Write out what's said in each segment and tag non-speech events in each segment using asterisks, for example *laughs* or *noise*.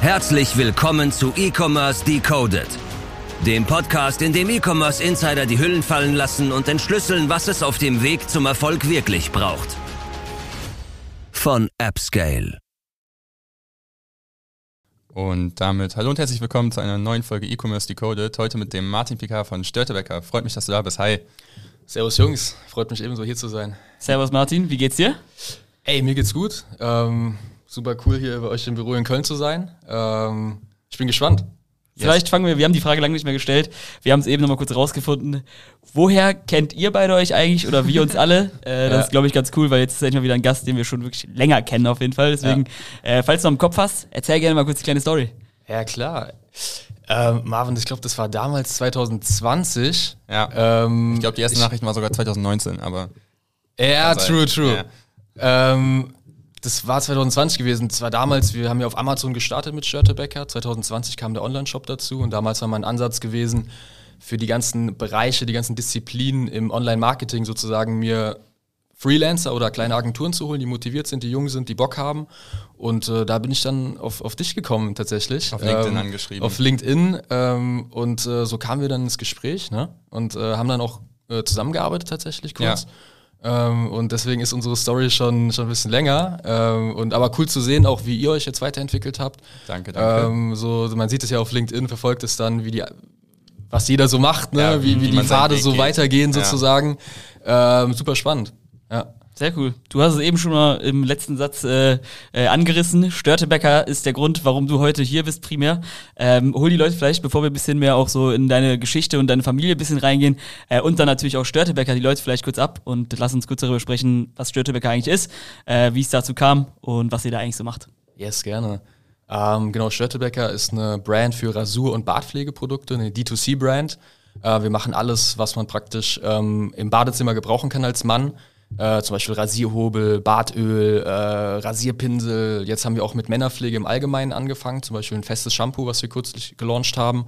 Herzlich willkommen zu E-Commerce Decoded, dem Podcast, in dem E-Commerce Insider die Hüllen fallen lassen und entschlüsseln, was es auf dem Weg zum Erfolg wirklich braucht. Von AppScale. Und damit hallo und herzlich willkommen zu einer neuen Folge E-Commerce Decoded. Heute mit dem Martin Picard von Störtebecker. Freut mich, dass du da bist. Hi. Servus Jungs, freut mich ebenso hier zu sein. Servus Martin, wie geht's dir? Ey, mir geht's gut. Ähm, super cool hier bei euch im Büro in Köln zu sein. Ähm, ich bin gespannt. Vielleicht fangen wir, wir haben die Frage lange nicht mehr gestellt. Wir haben es eben nochmal kurz rausgefunden. Woher kennt ihr beide euch eigentlich oder wir uns alle? *laughs* Äh, das Ja. ist, glaube ich, ganz cool, weil jetzt ist endlich mal wieder ein Gast, den wir schon wirklich länger kennen auf jeden Fall. Deswegen, äh, falls du noch im Kopf hast, erzähl gerne mal kurz die kleine Story. Ja, klar. Ähm, Marvin, ich glaube, das war damals 2020. Ja. Ähm, Ich glaube, die erste Nachricht war sogar 2019, aber Ja, true, true. Ähm, das war 2020 gewesen. Das war damals, wir haben ja auf Amazon gestartet mit Störtebecker. 2020 kam der Online-Shop dazu und damals war mein Ansatz gewesen, für die ganzen Bereiche, die ganzen Disziplinen im Online-Marketing sozusagen mir Freelancer oder kleine Agenturen zu holen, die motiviert sind, die jung sind, die Bock haben. Und äh, da bin ich dann auf, auf dich gekommen tatsächlich. Auf LinkedIn angeschrieben. Auf LinkedIn. Ähm, und äh, so kamen wir dann ins Gespräch ne? und äh, haben dann auch äh, zusammengearbeitet tatsächlich kurz. Ähm, und deswegen ist unsere Story schon, schon ein bisschen länger. Ähm, und aber cool zu sehen, auch wie ihr euch jetzt weiterentwickelt habt. danke, danke. Ähm, so, man sieht es ja auf LinkedIn, verfolgt es dann, wie die, was jeder so macht, ne? Ja, wie, wie wie die Pfade so geht. weitergehen Ja. sozusagen. Ähm, super spannend. Ja. Sehr cool. Du hast es eben schon mal im letzten Satz äh, äh, angerissen. Störtebecker ist der Grund, warum du heute hier bist, primär. Ähm, hol die Leute vielleicht, bevor wir ein bisschen mehr auch so in deine Geschichte und deine Familie ein bisschen reingehen äh, und dann natürlich auch Störtebecker, die Leute vielleicht kurz ab und lass uns kurz darüber sprechen, was Störtebecker eigentlich ist, äh, wie es dazu kam und was ihr da eigentlich so macht. Yes, gerne. Ähm, genau, Störtebecker ist eine Brand für Rasur- und Bartpflegeprodukte, eine D2C-Brand. Äh, wir machen alles, was man praktisch ähm, im Badezimmer gebrauchen kann als Mann. Äh, zum Beispiel Rasierhobel, Bartöl, äh, Rasierpinsel. Jetzt haben wir auch mit Männerpflege im Allgemeinen angefangen, zum Beispiel ein festes Shampoo, was wir kürzlich gelauncht haben.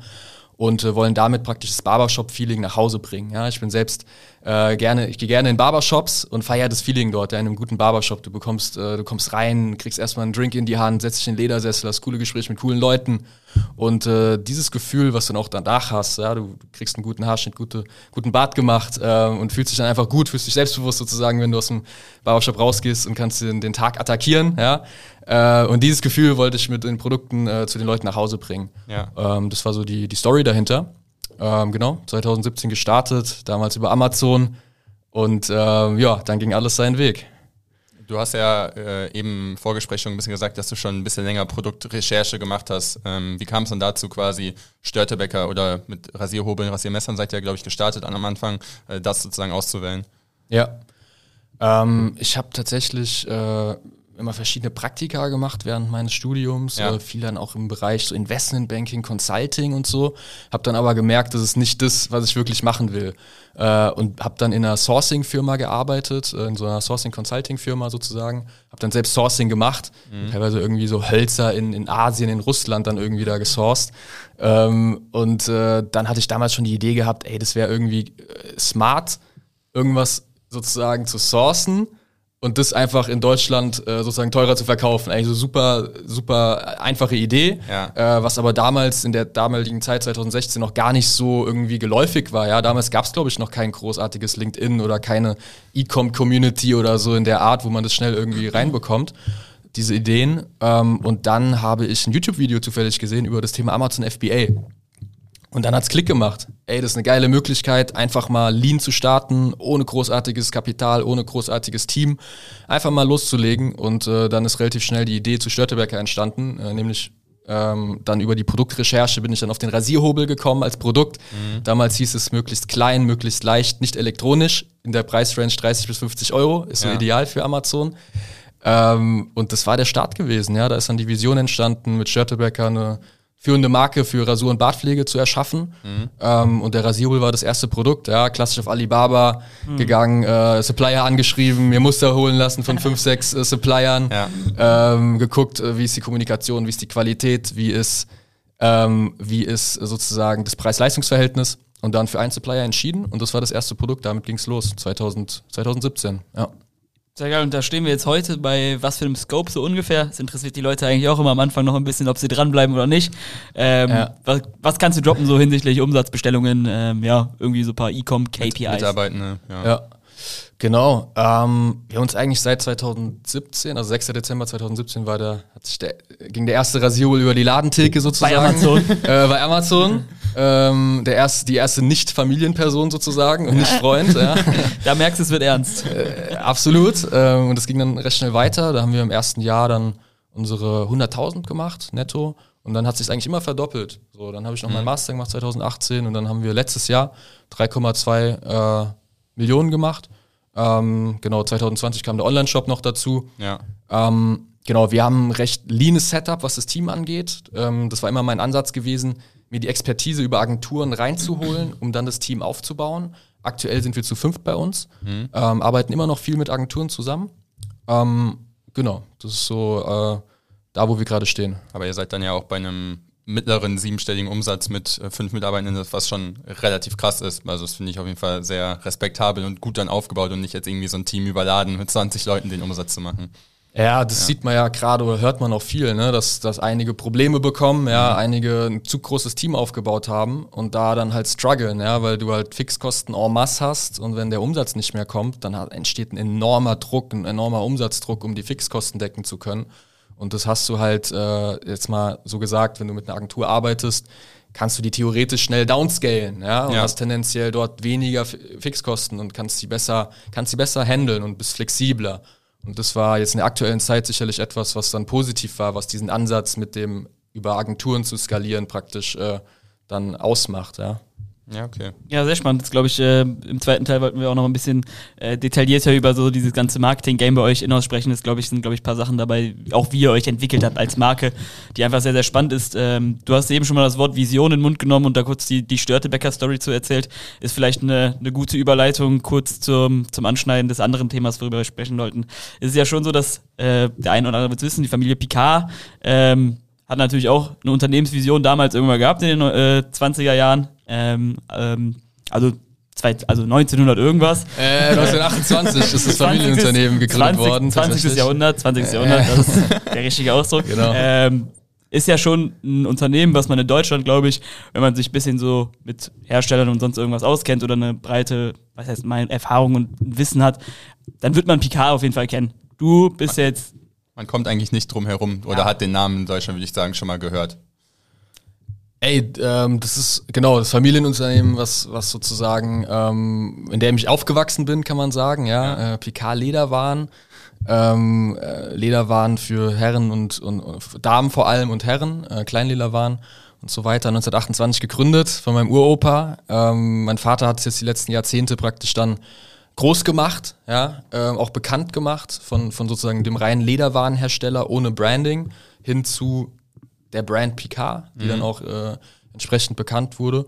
Und äh, wollen damit praktisch das Barbershop-Feeling nach Hause bringen. Ja, ich bin selbst äh, gerne, ich gehe gerne in Barbershops und feiere das Feeling dort, ja, in einem guten Barbershop. Du bekommst, äh, du kommst rein, kriegst erstmal einen Drink in die Hand, setzt dich in den Ledersessel, hast coole Gespräche mit coolen Leuten. Und äh, dieses Gefühl, was du dann auch danach hast, ja, du kriegst einen guten Haarschnitt, gute, guten Bart gemacht äh, und fühlst dich dann einfach gut, fühlst dich selbstbewusst sozusagen, wenn du aus dem Barbershop rausgehst und kannst den, den Tag attackieren. Ja? Äh, und dieses Gefühl wollte ich mit den Produkten äh, zu den Leuten nach Hause bringen. Ja. Ähm, das war so die, die Story dahinter. Ähm, genau, 2017 gestartet, damals über Amazon. Und ähm, ja, dann ging alles seinen Weg. Du hast ja äh, eben im Vorgespräch schon ein bisschen gesagt, dass du schon ein bisschen länger Produktrecherche gemacht hast. Ähm, wie kam es dann dazu quasi, Störtebecker oder mit Rasierhobeln, Rasiermessern seid ihr, glaube ich, gestartet an am Anfang, äh, das sozusagen auszuwählen? Ja. Ähm, ich habe tatsächlich äh, immer verschiedene Praktika gemacht während meines Studiums, Ja. äh, viel dann auch im Bereich so Investmentbanking, Consulting und so. Habe dann aber gemerkt, das ist nicht das, was ich wirklich machen will. Äh, und habe dann in einer Sourcing-Firma gearbeitet, äh, in so einer Sourcing-Consulting-Firma sozusagen. Habe dann selbst Sourcing gemacht, teilweise irgendwie so Hölzer in, in Asien, in Russland dann irgendwie da gesourced. Ähm, und äh, dann hatte ich damals schon die Idee gehabt, ey, das wäre irgendwie äh, smart, irgendwas sozusagen zu sourcen und das einfach in Deutschland äh, sozusagen teurer zu verkaufen. Eigentlich so super, super einfache Idee, Ja. äh, was aber damals in der damaligen Zeit 2016 noch gar nicht so irgendwie geläufig war. Ja, damals gab es glaube ich noch kein großartiges LinkedIn oder keine E-Com-Community oder so in der Art, wo man das schnell irgendwie reinbekommt. Diese Ideen. Ähm, und dann habe ich ein YouTube-Video zufällig gesehen über das Thema Amazon FBA. Und dann hat's Klick gemacht. Ey, das ist eine geile Möglichkeit, einfach mal lean zu starten, ohne großartiges Kapital, ohne großartiges Team, einfach mal loszulegen. Und äh, dann ist relativ schnell die Idee zu Störtebecker entstanden, äh, nämlich ähm, dann über die Produktrecherche bin ich dann auf den Rasierhobel gekommen als Produkt. Damals hieß es möglichst klein, möglichst leicht, nicht elektronisch, in der Preisrange 30 bis 50 Euro, ist so Ja. ideal für Amazon. Ähm, und das war der Start gewesen, ja. Da ist dann die Vision entstanden, mit Störtebecker eine führende Marke für Rasur- und Bartpflege zu erschaffen. Ähm, und der Rasierhobel war das erste Produkt, ja, klassisch auf Alibaba gegangen, äh, Supplier angeschrieben, mir Muster holen lassen von *laughs* fünf, sechs äh, Suppliern, Ja. ähm, geguckt, äh, wie ist die Kommunikation, wie ist die Qualität, wie ist, ähm, wie ist sozusagen das Preis-Leistungs-Verhältnis und dann für einen Supplier entschieden und das war das erste Produkt, damit ging's los, 2000, 2017, ja. Sehr geil, und da stehen wir jetzt heute bei was für einem Scope so ungefähr. Das interessiert die Leute eigentlich auch immer am Anfang noch ein bisschen, ob sie dranbleiben oder nicht. Ähm, Ja. was, was kannst du droppen so hinsichtlich Umsatzbestellungen, ähm, ja, irgendwie so ein paar E-Com, KPIs? Mitarbeitende, ja. Ja, genau. Ähm, wir haben uns eigentlich seit 2017, also 6. Dezember 2017 war der, hat sich der, ging der erste Rasierhol über die Ladentheke sozusagen. Bei Amazon. *laughs* Äh, bei Amazon. ähm, der erste, die erste Nicht-Familienperson sozusagen und nicht Freund. ja. *laughs* Da merkst du, es wird ernst. Äh, absolut. Ähm, und das ging dann recht schnell weiter. Da haben wir im ersten Jahr dann unsere 100.000 gemacht, netto. Und dann hat sich eigentlich immer verdoppelt. So, dann habe ich noch meinen Master gemacht 2018 und dann haben wir letztes Jahr 3,2 äh, Millionen gemacht. Ähm, genau, 2020 kam der Online-Shop noch dazu. ja. Ähm, genau, wir haben ein recht leanes Setup, was das Team angeht. Ähm, das war immer mein Ansatz gewesen, mir die Expertise über Agenturen reinzuholen, um dann das Team aufzubauen. Aktuell sind wir zu fünft bei uns, ähm, arbeiten immer noch viel mit Agenturen zusammen. Ähm, genau, das ist so äh, da, wo wir gerade stehen. Aber ihr seid dann ja auch bei einem mittleren siebenstelligen Umsatz mit äh, fünf Mitarbeitenden, was schon relativ krass ist. Also das finde ich auf jeden Fall sehr respektabel und gut dann aufgebaut und nicht jetzt irgendwie so ein Team überladen mit 20 Leuten den Umsatz zu machen. Ja, das sieht man ja gerade oder hört man auch viel, ne? dass, dass einige Probleme bekommen, ja, einige ein zu großes Team aufgebaut haben und da dann halt strugglen, ja, weil du halt Fixkosten en masse hast und wenn der Umsatz nicht mehr kommt, dann hat, entsteht ein enormer Druck, ein enormer Umsatzdruck, um die Fixkosten decken zu können. Und das hast du halt äh, jetzt mal so gesagt, wenn du mit einer Agentur arbeitest, kannst du die theoretisch schnell downscalen, ja, und Ja. hast tendenziell dort weniger Fi- Fixkosten und kannst die besser, kannst die besser handeln und bist flexibler. Und das war jetzt in der aktuellen Zeit sicherlich etwas, was dann positiv war, was diesen Ansatz mit dem über Agenturen zu skalieren praktisch äh, dann ausmacht, ja. Ja, okay. Ja, sehr spannend. Das glaube ich, äh, im zweiten Teil wollten wir auch noch ein bisschen äh, detaillierter über so dieses ganze Marketing-Game bei euch in sprechen. Das glaube ich, sind, glaube ich, ein paar Sachen dabei, auch wie ihr euch entwickelt habt als Marke, die einfach sehr, sehr spannend ist. Ähm, du hast eben schon mal das Wort Vision in den Mund genommen und da kurz die, die Störtebecker-Story zu erzählt. Ist vielleicht eine, eine gute Überleitung kurz zum, zum Anschneiden des anderen Themas, worüber wir sprechen wollten. Es ist ja schon so, dass äh, der eine oder andere wird wissen, die Familie Picard ähm, hat natürlich auch eine Unternehmensvision damals irgendwann gehabt in den äh, 20er Jahren. Ähm, ähm, also, zwei, also 1900 irgendwas. Äh, 1928 ist das Familienunternehmen gegründet 20, worden. 20. tatsächlich. Jahrhundert, 20. Jahrhundert, das ist *laughs* der richtige Ausdruck. Genau. Ähm, ist ja schon ein Unternehmen, was man in Deutschland, glaube ich, wenn man sich ein bisschen so mit Herstellern und sonst irgendwas auskennt oder eine breite, was heißt mein, Erfahrung und Wissen hat, dann wird man Picard auf jeden Fall kennen. Du bist jetzt Man kommt eigentlich nicht drum herum oder Ja. hat den Namen in Deutschland, würde ich sagen, schon mal gehört. Ey, ähm, das ist genau das Familienunternehmen, was, was sozusagen, ähm, in dem ich aufgewachsen bin, kann man sagen, ja. Äh, Picard Lederwaren, ähm, äh, Lederwaren für Herren und, und, und Damen vor allem und Herren, äh, Kleinlederwaren und so weiter. 1928 gegründet von meinem Uropa. Ähm, mein Vater hat es jetzt die letzten Jahrzehnte praktisch dann groß gemacht, ja, ähm, auch bekannt gemacht von, von sozusagen dem reinen Lederwarenhersteller ohne Branding hin zu der Brand Picard, die dann auch äh, entsprechend bekannt wurde.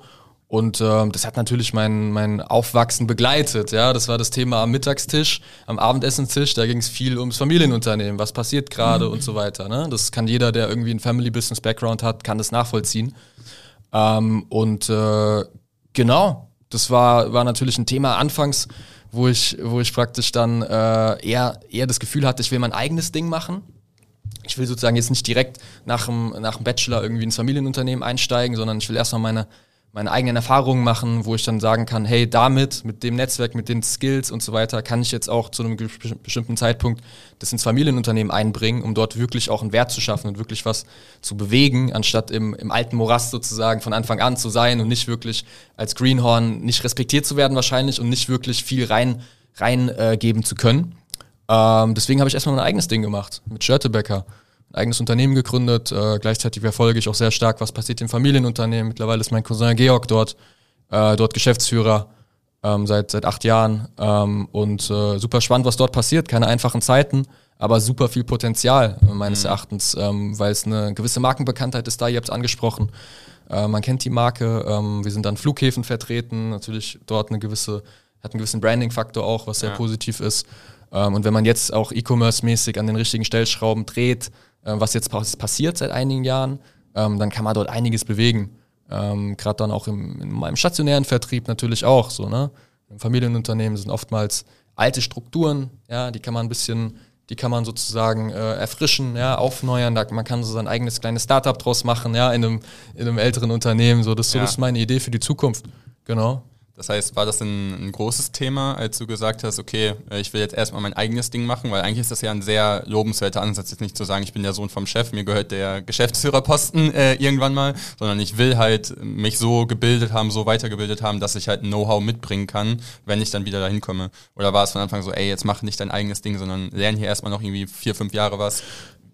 Und ähm, das hat natürlich mein, mein Aufwachsen begleitet. Ja, das war das Thema am Mittagstisch, am Abendessenstisch. Da ging es viel ums Familienunternehmen. Was passiert gerade und so weiter. Ne? Das kann jeder, der irgendwie einen Family Business Background hat, kann das nachvollziehen. Ähm, und äh, genau, das war, war natürlich ein Thema anfangs, wo ich, wo ich praktisch dann äh, eher, eher das Gefühl hatte, ich will mein eigenes Ding machen. Ich will sozusagen jetzt nicht direkt nach dem, nach dem Bachelor irgendwie ins Familienunternehmen einsteigen, sondern ich will erstmal meine, meine eigenen Erfahrungen machen, wo ich dann sagen kann, hey, damit, mit dem Netzwerk, mit den Skills und so weiter, kann ich jetzt auch zu einem bestimmten Zeitpunkt das ins Familienunternehmen einbringen, um dort wirklich auch einen Wert zu schaffen und wirklich was zu bewegen, anstatt im, im alten Morast sozusagen von Anfang an zu sein und nicht wirklich als Greenhorn nicht respektiert zu werden wahrscheinlich und nicht wirklich viel rein, rein äh, geben zu können. Ähm, deswegen habe ich erstmal mein eigenes Ding gemacht mit Schörtebecker. Ein eigenes Unternehmen gegründet. Äh, gleichzeitig verfolge ich auch sehr stark, was passiert im Familienunternehmen. Mittlerweile ist mein Cousin Georg dort, äh, dort Geschäftsführer ähm, seit, seit acht Jahren. Ähm, und äh, super spannend, was dort passiert. Keine einfachen Zeiten, aber super viel Potenzial äh, meines Erachtens, ähm, weil es eine gewisse Markenbekanntheit ist da. Ihr habt es angesprochen. Äh, man kennt die Marke. Ähm, wir sind an Flughäfen vertreten. Natürlich dort eine gewisse, hat einen gewissen Branding-Faktor auch, was sehr Ja. positiv ist. Ähm, und wenn man jetzt auch E-Commerce-mäßig an den richtigen Stellschrauben dreht, äh, was jetzt pas- passiert seit einigen Jahren, ähm, dann kann man dort einiges bewegen. Ähm, Gerade dann auch im, in meinem stationären Vertrieb natürlich auch so, ne? Im Familienunternehmen sind oftmals alte Strukturen, ja, die kann man ein bisschen, die kann man sozusagen äh, erfrischen, ja, aufneuern. Da, man kann so sein eigenes kleines Startup draus machen, ja, in einem, in einem älteren Unternehmen. So, das, so, Ja. das ist meine Idee für die Zukunft. Genau. Das heißt, war das ein, ein großes Thema, als du gesagt hast, okay, äh, ich will jetzt erstmal mein eigenes Ding machen, weil eigentlich ist das ja ein sehr lobenswerter Ansatz, jetzt nicht zu sagen, ich bin der Sohn vom Chef, mir gehört der Geschäftsführerposten äh, irgendwann mal, sondern ich will halt mich so gebildet haben, so weitergebildet haben, dass ich halt Know-how mitbringen kann, wenn ich dann wieder dahin komme. Oder war es von Anfang so, ey, jetzt mach nicht dein eigenes Ding, sondern lern hier erstmal noch irgendwie vier, fünf Jahre was.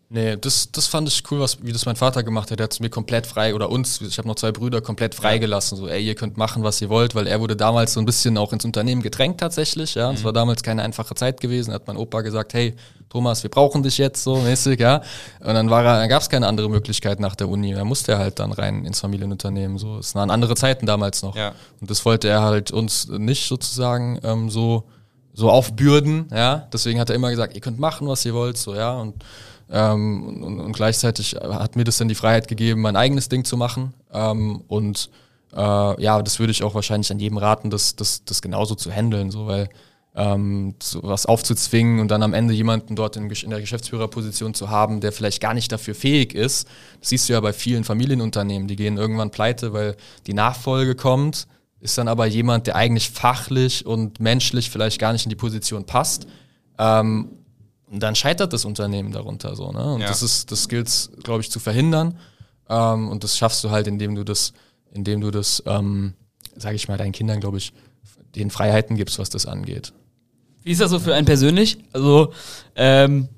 Nee, das, das fand ich cool, was, wie das mein Vater gemacht hat. Der hat es mir komplett frei, oder uns, ich habe noch zwei Brüder, komplett freigelassen. So, ey, ihr könnt machen, was ihr wollt, weil er wurde damals so ein bisschen auch ins Unternehmen gedrängt tatsächlich. Ja, es war damals keine einfache Zeit gewesen. Hat mein Opa gesagt, hey, Thomas, wir brauchen dich jetzt so mäßig, ja. Und dann war er, dann gab es keine andere Möglichkeit nach der Uni. Da musste er halt dann rein ins Familienunternehmen. So, es waren andere Zeiten damals noch. Ja. Und das wollte er halt uns nicht sozusagen ähm, so so aufbürden, ja. Deswegen hat er immer gesagt, ihr könnt machen, was ihr wollt, so, ja. Und, ähm, und, und gleichzeitig hat mir das dann die Freiheit gegeben, mein eigenes Ding zu machen. Ähm, und äh, ja, das würde ich auch wahrscheinlich an jedem raten, das, das, das genauso zu handeln, so, weil ähm, so was aufzuzwingen und dann am Ende jemanden dort in, in der Geschäftsführerposition zu haben, der vielleicht gar nicht dafür fähig ist. Das siehst du ja bei vielen Familienunternehmen, die gehen irgendwann pleite, weil die Nachfolge kommt, ist dann aber jemand, der eigentlich fachlich und menschlich vielleicht gar nicht in die Position passt. Ähm, und dann scheitert das Unternehmen darunter so. Ne? Und Ja. das ist, das gilt glaube ich, zu verhindern. Ähm, und das schaffst du halt, indem du das, indem du das, ähm, sage ich mal, deinen Kindern, glaube ich, den Freiheiten gibst, was das angeht. Wie ist das so für einen persönlich? Also, ähm,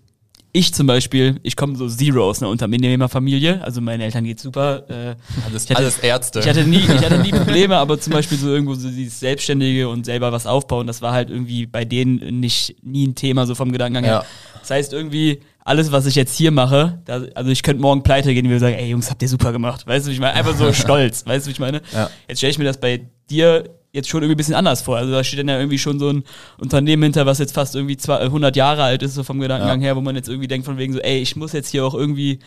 ich zum Beispiel, ich komme so zero aus einer Unternehmerfamilie, also meinen Eltern geht's super. Äh, Alles, ich hatte, alles Ärzte. Ich hatte, nie, ich hatte nie *laughs* Probleme, aber zum Beispiel so irgendwo so dieses Selbstständige und selber was aufbauen, das war halt irgendwie bei denen nicht nie ein Thema, so vom Gedankengang her. Ja. Das heißt irgendwie, alles, was ich jetzt hier mache, da, also ich könnte morgen pleite gehen und wir sagen, ey Jungs, habt ihr super gemacht. Weißt du, wie ich meine? Einfach so *laughs* stolz, weißt du, wie ich meine? Ja. Jetzt stelle ich mir das bei dir jetzt schon irgendwie ein bisschen anders vor. Also da steht dann ja irgendwie schon so ein Unternehmen hinter, was jetzt fast irgendwie zwei- 100 Jahre alt ist, so vom Gedankengang her, wo man jetzt irgendwie denkt von wegen so, ey, ich muss jetzt hier auch irgendwie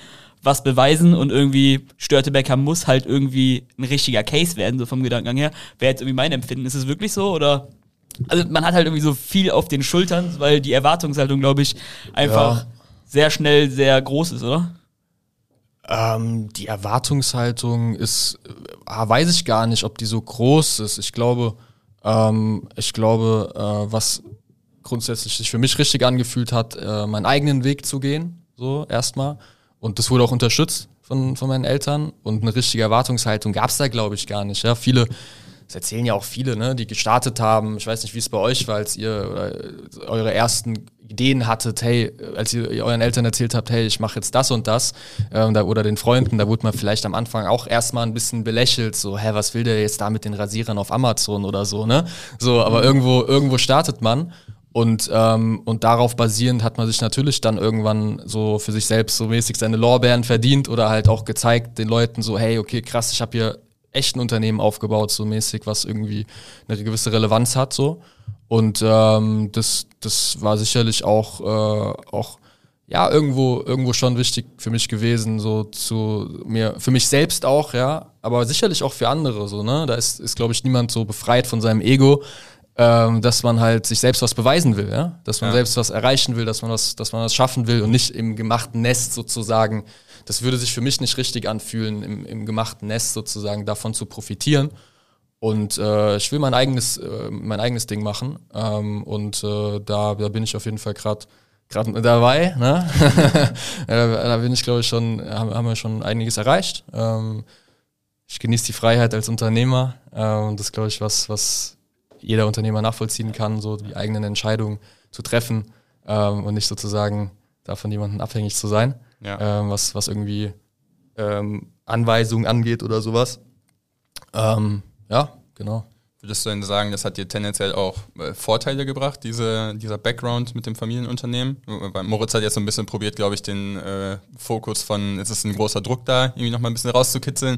was beweisen und irgendwie Störtebecker muss halt irgendwie ein richtiger Case werden, so vom Gedankengang her. Wäre jetzt irgendwie mein Empfinden. Ist es wirklich so oder? Also man hat halt irgendwie so viel auf den Schultern, weil die Erwartungshaltung, glaube ich, einfach Ja. sehr schnell sehr groß ist, oder? Ähm, die Erwartungshaltung ist, äh, weiß ich gar nicht, ob die so groß ist. Ich glaube, ähm, ich glaube, äh, was grundsätzlich sich für mich richtig angefühlt hat, äh, meinen eigenen Weg zu gehen, so erstmal. Und das wurde auch unterstützt von, von meinen Eltern. Und eine richtige Erwartungshaltung gab es da, glaube ich, gar nicht. Ja, viele, das erzählen ja auch viele, ne, die gestartet haben. Ich weiß nicht, wie es bei euch war, als ihr oder, äh, eure ersten Ideen hattet, hey, als ihr euren Eltern erzählt habt, hey, ich mache jetzt das und das, ähm, da, oder den Freunden, da wurde man vielleicht am Anfang auch erstmal ein bisschen belächelt, so, hä, was will der jetzt da mit den Rasierern auf Amazon oder so, ne? So, aber irgendwo, irgendwo startet man. Und, ähm, und darauf basierend hat man sich natürlich dann irgendwann so für sich selbst so mäßig seine Lorbeeren verdient oder halt auch gezeigt den Leuten so, hey, okay, krass, ich habe hier echt ein Unternehmen aufgebaut, so mäßig, was irgendwie eine gewisse Relevanz hat, so. Und ähm, das, das war sicherlich auch, äh, auch ja, irgendwo, irgendwo schon wichtig für mich gewesen, so zu mir, für mich selbst auch, ja, aber sicherlich auch für andere, so, ne? Da ist, ist glaube ich, niemand so befreit von seinem Ego, ähm, dass man halt sich selbst was beweisen will, ja, dass man Ja. selbst was erreichen will, dass man was, dass man was schaffen will und nicht im gemachten Nest sozusagen. Das würde sich für mich nicht richtig anfühlen, im, im gemachten Nest sozusagen davon zu profitieren. Und äh, ich will mein eigenes, äh, mein eigenes Ding machen. Ähm, und äh, da, da bin ich auf jeden Fall gerade gerade dabei. Ne? da, *laughs* da bin ich, glaube ich, schon, haben, wir schon einiges erreicht. Ähm, ich genieße die Freiheit als Unternehmer. Äh, und das ist, glaube ich, was, was jeder Unternehmer nachvollziehen kann, so die eigenen Entscheidungen zu treffen ähm, und nicht sozusagen davon jemanden abhängig zu sein, Ja. ähm, was, was irgendwie ähm, Anweisungen angeht oder sowas. Ähm, ja, genau. Würdest du denn sagen, das hat dir tendenziell auch äh, Vorteile gebracht, diese, dieser Background mit dem Familienunternehmen? Weil Moritz hat jetzt so ein bisschen probiert, glaube ich, den äh, Fokus von, es ist ein großer Druck da, irgendwie nochmal ein bisschen rauszukitzeln.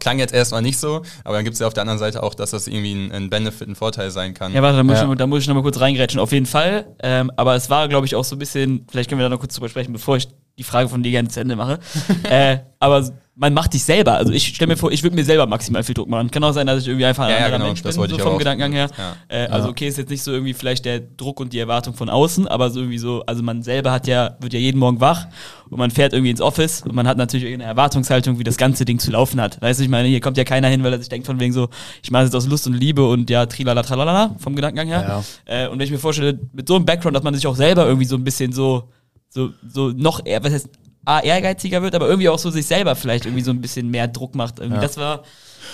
Klang jetzt erstmal nicht so, aber dann gibt es ja auf der anderen Seite auch, dass das irgendwie ein, ein Benefit, ein Vorteil sein kann. Ja, warte, da muss, Ja. Ich, noch, da muss ich noch mal kurz reingrätschen. Auf jeden Fall. Ähm, aber es war, glaube ich, auch so ein bisschen, vielleicht können wir da noch kurz drüber sprechen, bevor ich die Frage von dir gerne zu Ende mache. *laughs* äh, aber man macht dich selber. Also ich stelle mir vor, ich würde mir selber maximal viel Druck machen. Kann auch sein, dass ich irgendwie einfach ein Ja, ja, anderer genau, Mensch das bin, wollte so vom. Gedankengang her. Ja. Äh, also okay, ist jetzt nicht so irgendwie vielleicht der Druck und die Erwartung von außen, aber so irgendwie so, also man selber hat ja, wird ja jeden Morgen wach und man fährt irgendwie ins Office und man hat natürlich eine Erwartungshaltung, wie das ganze Ding zu laufen hat. Weißt du, ich meine, hier kommt ja keiner hin, weil er sich denkt von wegen so, ich mache es jetzt aus Lust und Liebe und ja, trilala, tralala, vom Gedankengang her. Äh, und wenn ich mir vorstelle, mit so einem Background, dass man sich auch selber irgendwie so ein bisschen so, so, so noch was heißt, A, ehrgeiziger wird, aber irgendwie auch so sich selber vielleicht irgendwie so ein bisschen mehr Druck macht. Irgendwie. Das war,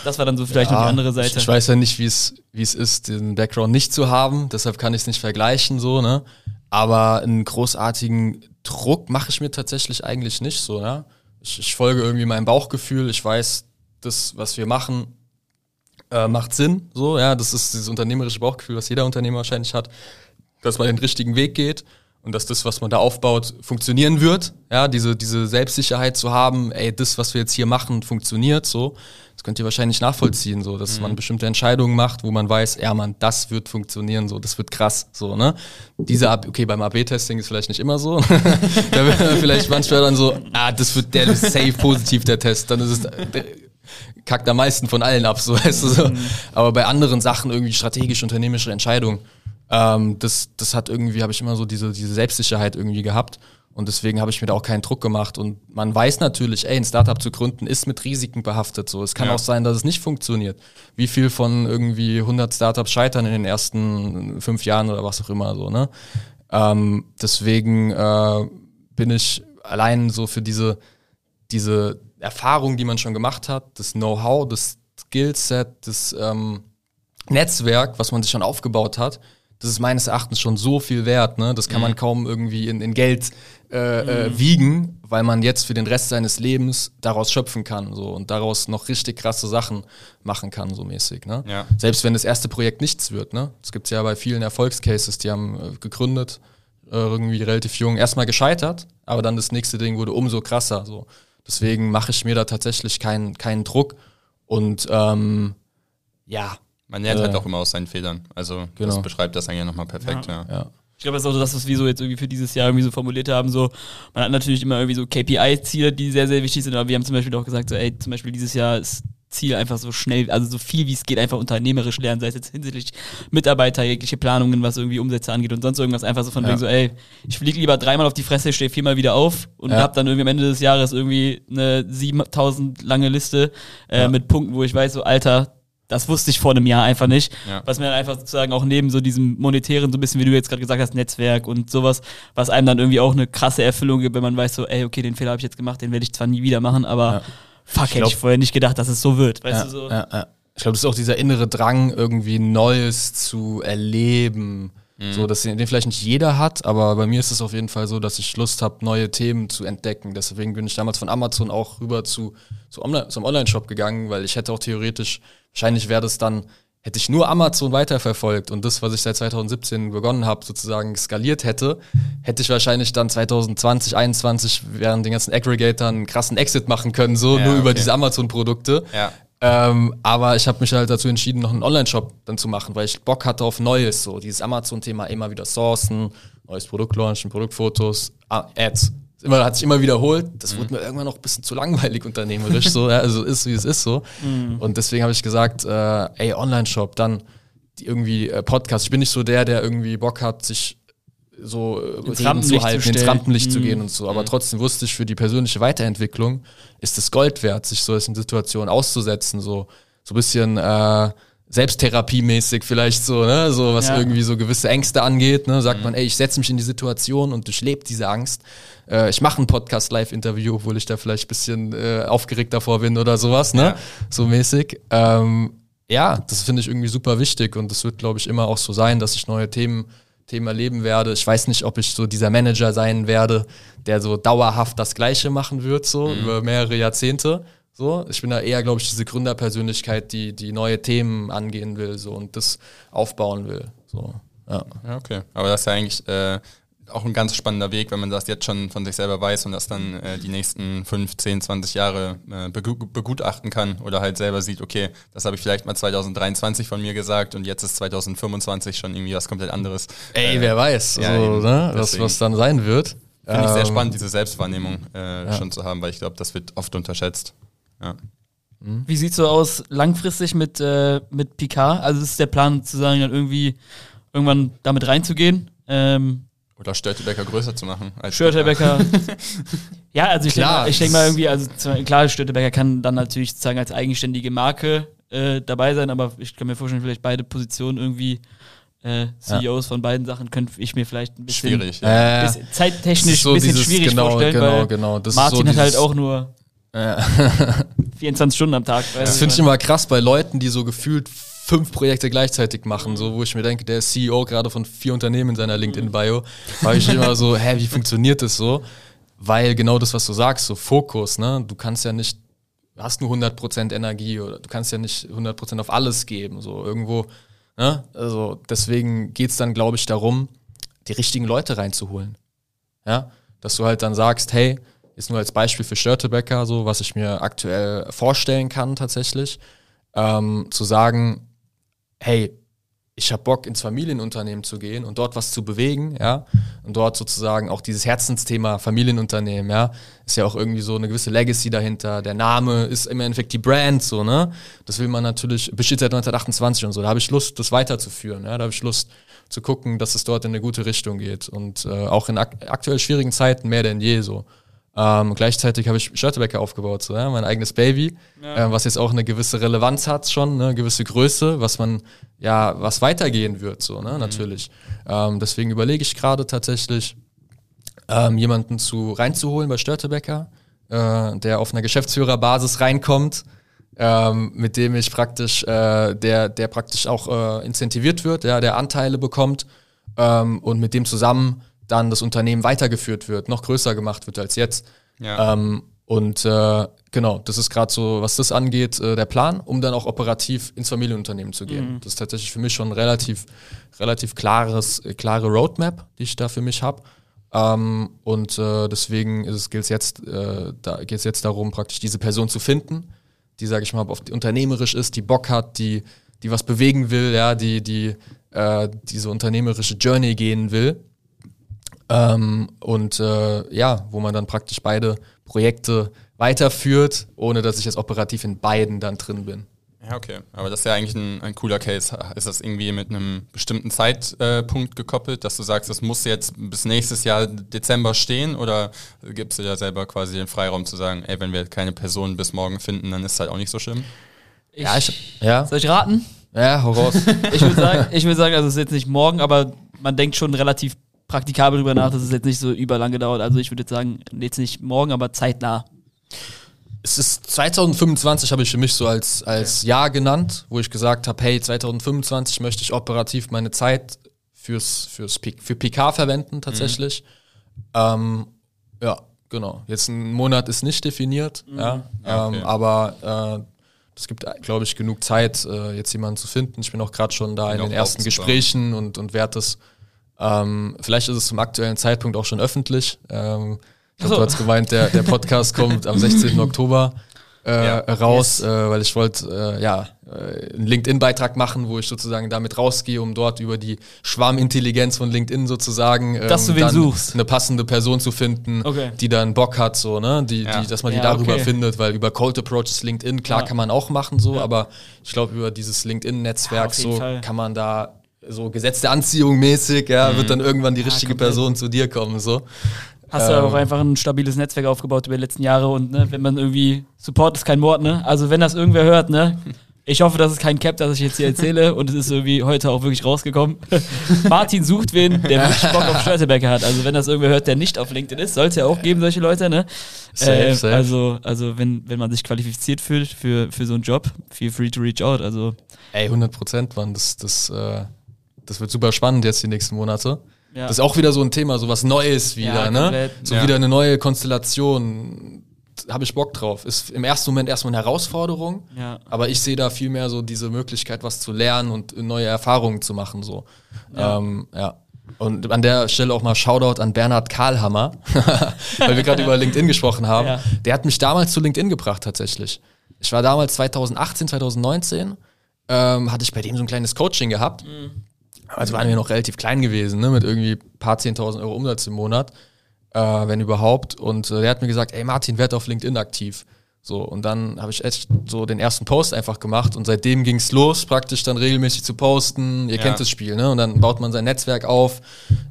das war dann so vielleicht noch die andere Seite. Ich, ich weiß ja nicht, wie es wie es ist, den Background nicht zu haben, deshalb kann ich es nicht vergleichen, so, ne? Aber einen großartigen Druck mache ich mir tatsächlich eigentlich nicht so, ne? Ich, ich folge irgendwie meinem Bauchgefühl, ich weiß, das, was wir machen, äh, macht Sinn, so, ja, das ist dieses unternehmerische Bauchgefühl, was jeder Unternehmer wahrscheinlich hat, dass man den richtigen Weg geht und dass das, was man da aufbaut, funktionieren wird, ja, diese, diese Selbstsicherheit zu haben, ey, das, was wir jetzt hier machen, funktioniert, so, das könnt ihr wahrscheinlich nachvollziehen, so, dass man bestimmte Entscheidungen macht, wo man weiß, ja, man, das wird funktionieren, so, das wird krass, so, ne, diese, AB okay, beim AB-Testing ist vielleicht nicht immer so, *laughs* da wird man vielleicht manchmal dann so, ah, das wird der ist safe positiv, der Test, dann ist es, der, kackt am meisten von allen ab, so weißt du so. Aber bei anderen Sachen irgendwie strategisch unternehmerische Entscheidungen, ähm, das, das hat irgendwie, habe ich immer so diese, diese Selbstsicherheit irgendwie gehabt. Und deswegen habe ich mir da auch keinen Druck gemacht. Und man weiß natürlich, ey, ein Startup zu gründen ist mit Risiken behaftet. So, es kann Ja. auch sein, dass es nicht funktioniert. Wie viel von irgendwie 100 Startups scheitern in den ersten fünf Jahren oder was auch immer so, ne? Ähm, deswegen äh, bin ich allein so für diese, diese Erfahrung, die man schon gemacht hat, das Know-how, das Skillset, das ähm, Netzwerk, was man sich schon aufgebaut hat, das ist meines Erachtens schon so viel wert. Ne? Das kann man kaum irgendwie in, in Geld äh, äh, wiegen, weil man jetzt für den Rest seines Lebens daraus schöpfen kann so, und daraus noch richtig krasse Sachen machen kann, so mäßig. Ne? Ja. Selbst wenn das erste Projekt nichts wird. Ne? Das gibt es ja bei vielen Erfolgscases, die haben äh, gegründet, äh, irgendwie relativ jung, erstmal gescheitert, aber dann das nächste Ding wurde umso krasser. So. Deswegen mache ich mir da tatsächlich keinen keinen Druck. Und ähm, ja, Man lernt halt Äh, auch immer aus seinen Fehlern. Also genau. das beschreibt das eigentlich nochmal perfekt, ja. ja. Ich glaube, das ist auch so das, was wir so jetzt irgendwie für dieses Jahr irgendwie so formuliert haben. So, man hat natürlich immer irgendwie so KPI-Ziele, die sehr, sehr wichtig sind, aber wir haben zum Beispiel auch gesagt, so, ey, zum Beispiel dieses Jahr ist Ziel einfach so schnell, also so viel wie es geht, einfach unternehmerisch lernen, sei es jetzt hinsichtlich Mitarbeiter, jegliche Planungen, was irgendwie Umsätze angeht und sonst irgendwas, einfach so von Ja. wegen so, ey, ich fliege lieber dreimal auf die Fresse, stehe viermal wieder auf und Ja. hab dann irgendwie am Ende des Jahres irgendwie eine 7000 lange Liste äh, Ja. mit Punkten, wo ich weiß, so, Alter, das wusste ich vor einem Jahr einfach nicht. Ja. Was mir dann einfach sozusagen auch neben so diesem monetären, so ein bisschen wie du jetzt gerade gesagt hast, Netzwerk und sowas, was einem dann irgendwie auch eine krasse Erfüllung gibt, wenn man weiß so, ey, okay, den Fehler habe ich jetzt gemacht, den werde ich zwar nie wieder machen, aber Ja. fuck, Ich hätte glaub- ich vorher nicht gedacht, dass es so wird. Weißt ja, du so? ja, ja. Ich glaube, das ist auch dieser innere Drang, irgendwie Neues zu erleben. So, dass den vielleicht nicht jeder hat, aber bei mir ist es auf jeden Fall so, dass ich Lust habe, neue Themen zu entdecken. Deswegen bin ich damals von Amazon auch rüber zu, zu Online, zum Online-Shop gegangen, weil ich hätte auch theoretisch, wahrscheinlich wäre das dann, hätte ich nur Amazon weiterverfolgt und das, was ich seit 2017 begonnen habe, sozusagen skaliert hätte, hätte ich wahrscheinlich dann 2020, 2021 während den ganzen Aggregatoren einen krassen Exit machen können, so Ja, nur über okay. diese Amazon-Produkte. Ja. Ähm, aber ich habe mich halt dazu entschieden, noch einen Online-Shop dann zu machen, weil ich Bock hatte auf Neues. So dieses Amazon-Thema immer wieder sourcen, neues Produkt launchen, Produktfotos, ah, Ads. Immer, hat sich immer wiederholt. Das wurde mir irgendwann noch ein bisschen zu langweilig unternehmerisch. so, ja, also ist wie es ist so. Und deswegen habe ich gesagt, äh, ey, Online-Shop, dann die irgendwie äh, Podcast. Ich bin nicht so der, der irgendwie Bock hat, sich so äh, Ins Rampenlicht zu halten, ins. Rampenlicht zu Mhm. gehen und so. Aber trotzdem wusste ich, für die persönliche Weiterentwicklung ist es Gold wert, sich solchen Situationen auszusetzen, so, so ein bisschen äh, Selbsttherapiemäßig vielleicht so, ne? So, was Ja. irgendwie so gewisse Ängste angeht, ne? Sagt man, ey, ich setze mich in die Situation und durchlebe diese Angst. Äh, ich mache ein Podcast-Live-Interview, obwohl ich da vielleicht ein bisschen äh, aufgeregt davor bin oder sowas, ne? Ja. So mäßig. Ähm, ja, das finde ich irgendwie super wichtig und das wird, glaube ich, immer auch so sein, dass ich neue Themen, Themen erleben werde. Ich weiß nicht, ob ich so dieser Manager sein werde, der so dauerhaft das Gleiche machen wird, so über mehrere Jahrzehnte. So, ich bin da eher, glaube ich, diese Gründerpersönlichkeit, die, die neue Themen angehen will, so und das aufbauen will. So, ja. Ja, okay. Aber das ist ja eigentlich äh, auch ein ganz spannender Weg, wenn man das jetzt schon von sich selber weiß und das dann äh, die nächsten 5, 10, 20 Jahre äh, begu begutachten kann oder halt selber sieht, okay, das habe ich vielleicht mal 2023 von mir gesagt und jetzt ist 2025 schon irgendwie was komplett anderes. Ey, Äh, wer weiß, ja, so, ne? was, Deswegen. was dann sein wird. Finde ich sehr Ähm, spannend, diese Selbstwahrnehmung äh, ja. schon zu haben, weil ich glaube, das wird oft unterschätzt. Ja. Wie sieht's so aus langfristig mit, äh, mit Picard? Also ist der Plan sozusagen dann irgendwie irgendwann damit reinzugehen? Ähm, Oder Störtebecker größer zu machen. Als Störtebecker. *laughs* ja, also ich denke mal, ich denk mal irgendwie, also klar, Störtebecker kann dann natürlich sozusagen als eigenständige Marke äh, dabei sein, aber ich kann mir vorstellen, vielleicht beide Positionen irgendwie äh, CEOs von beiden Sachen könnte ich mir vielleicht ein bisschen, Schwierig. Ja. Äh, bisschen zeittechnisch so ein bisschen dieses- schwierig genau, vorstellen, genau, weil genau. Das ist Martin so hat halt auch nur 24 *laughs* Stunden am Tag. Das finde ich immer krass bei Leuten, die so gefühlt fünf Projekte gleichzeitig machen, so wo ich mir denke, der ist CEO gerade von vier Unternehmen in seiner LinkedIn-Bio, frage ich immer so, *laughs* hä, wie funktioniert das so? Weil genau das, was du sagst, so Fokus, ne? Du kannst ja nicht, du hast nur 100% Energie oder du kannst ja nicht 100% auf alles geben, so irgendwo, ne? Also deswegen geht's dann, glaube ich, darum, die richtigen Leute reinzuholen. Ja, dass du halt dann sagst, hey, ist nur als Beispiel für Störtebecker, so was ich mir aktuell vorstellen kann tatsächlich, ähm, zu sagen, hey, ich habe Bock ins Familienunternehmen zu gehen und dort was zu bewegen, ja, und dort sozusagen auch dieses Herzensthema Familienunternehmen, ja, ist ja auch irgendwie so eine gewisse Legacy dahinter. Der Name ist im Endeffekt die Brand, so ne. Das will man natürlich besteht seit 1928 und so. Da habe ich Lust, das weiterzuführen, ja, da habe ich Lust zu gucken, dass es dort in eine gute Richtung geht und äh, auch in ak aktuell schwierigen Zeiten mehr denn je so. Ähm, gleichzeitig habe ich Störtebecker aufgebaut, so, ja, mein eigenes Baby, äh, was jetzt auch eine gewisse Relevanz hat schon, ne, eine gewisse Größe, was man, ja, was weitergehen wird, so, ne, natürlich. Ähm, deswegen überlege ich gerade tatsächlich, ähm, jemanden zu reinzuholen bei Störtebecker, äh, der auf einer Geschäftsführerbasis reinkommt, ähm, mit dem ich praktisch, äh, der, der praktisch auch äh, incentiviert wird, ja, der Anteile bekommt ähm, und mit dem zusammen dann das Unternehmen weitergeführt wird, noch größer gemacht wird als jetzt. Ja. Ähm, und äh, genau, das ist gerade so, was das angeht, äh, der Plan, um dann auch operativ ins Familienunternehmen zu gehen. Das ist tatsächlich für mich schon ein relativ, relativ klares, äh, klare Roadmap, die ich da für mich habe. Ähm, und äh, deswegen ist es jetzt, äh, da geht es jetzt darum, praktisch diese Person zu finden, die, sage ich mal, auf, unternehmerisch ist, die Bock hat, die, die was bewegen will, ja, die, die äh, diese unternehmerische Journey gehen will. Ähm, und äh, ja, wo man dann praktisch beide Projekte weiterführt, ohne dass ich jetzt operativ in beiden dann drin bin. Ja, okay. Aber das ist ja eigentlich ein, ein cooler Case. Ist das irgendwie mit einem bestimmten Zeitpunkt gekoppelt, dass du sagst, das muss jetzt bis nächstes Jahr Dezember stehen? Oder gibst du dir selber quasi den Freiraum zu sagen, ey, wenn wir keine Person bis morgen finden, dann ist es halt auch nicht so schlimm? Ich, Ja, ich, ja, soll ich raten? ja, hau raus. *laughs* Ich würde sagen, ich würde sagen, also es ist jetzt nicht morgen, aber man denkt schon relativ praktikabel drüber nach, dass es jetzt nicht so überlange dauert. Also ich würde jetzt sagen, jetzt nicht morgen, aber zeitnah. es ist 2025 habe ich für mich so als, als Jahr genannt, wo ich gesagt habe, hey, 2025 möchte ich operativ meine Zeit fürs, fürs für PK verwenden tatsächlich. Ähm, ja, genau. Jetzt ein Monat ist nicht definiert, ja, Ja, okay. ähm, aber äh, es gibt, glaube ich, genug Zeit, äh, jetzt jemanden zu finden. Ich bin auch gerade schon da in auch den ersten. Gesprächen und, und werde das. Ähm, vielleicht ist es zum aktuellen Zeitpunkt auch schon öffentlich. Ähm, ich habe so. kurz gemeint, der, der Podcast kommt am 16. *laughs* Oktober äh, Ja. raus, äh, weil ich wollte äh, ja, äh, einen LinkedIn-Beitrag machen, wo ich sozusagen damit rausgehe, um dort über die Schwarmintelligenz von LinkedIn sozusagen ähm, Dass du wen suchst. eine passende Person zu finden, Okay. die dann Bock hat, so, ne? Die, Ja. die, dass man die Ja, darüber okay. findet, weil über Cold Approaches LinkedIn, klar kann man auch machen, so, aber ich glaube, über dieses LinkedIn-Netzwerk so Fall. kann man da so gesetzte Anziehung mäßig, ja, wird dann irgendwann die richtige komplett. Person zu dir kommen, so. Hast du Ähm. auch einfach ein stabiles Netzwerk aufgebaut über die letzten Jahre und ne, wenn man irgendwie Support ist kein Mord, ne? Also wenn das irgendwer hört, ne? Ich hoffe, das ist kein Cap, das ich jetzt hier erzähle und es ist irgendwie heute auch wirklich rausgekommen. *laughs* Martin sucht wen, der wirklich Bock auf Störtebecker hat. Also wenn das irgendwer hört, der nicht auf LinkedIn ist, sollte ja auch geben, solche Leute, ne? Safe, Äh, safe. Also, also wenn, wenn man sich qualifiziert fühlt für, für so einen Job, feel free to reach out. Also Ey, 100 Prozent, Mann, das, das, äh, das wird super spannend jetzt die nächsten Monate. ja. Das ist auch wieder so ein Thema, so was Neues wieder, Ja, ne? So Ja. wieder eine neue Konstellation. Habe ich Bock drauf. Ist im ersten Moment erstmal eine Herausforderung, aber ich sehe da viel mehr so diese Möglichkeit, was zu lernen und neue Erfahrungen zu machen. So. Ja. Ähm. Und an der Stelle auch mal Shoutout an Bernhard Karlhammer, *laughs* weil wir gerade über LinkedIn gesprochen haben. Ja. Der hat mich damals zu LinkedIn gebracht tatsächlich. Ich war damals 2018, 2019, ähm, hatte ich bei dem so ein kleines Coaching gehabt. Also waren wir noch relativ klein gewesen, ne, mit irgendwie ein paar 10.000 Euro Umsatz im Monat. äh, wenn überhaupt. Und äh, der hat mir gesagt, ey Martin, werd auf LinkedIn aktiv. So, und dann habe ich echt so den ersten Post einfach gemacht und seitdem ging's los, praktisch dann regelmäßig zu posten. Ihr Ja. kennt das Spiel, ne? Und dann baut man sein Netzwerk auf,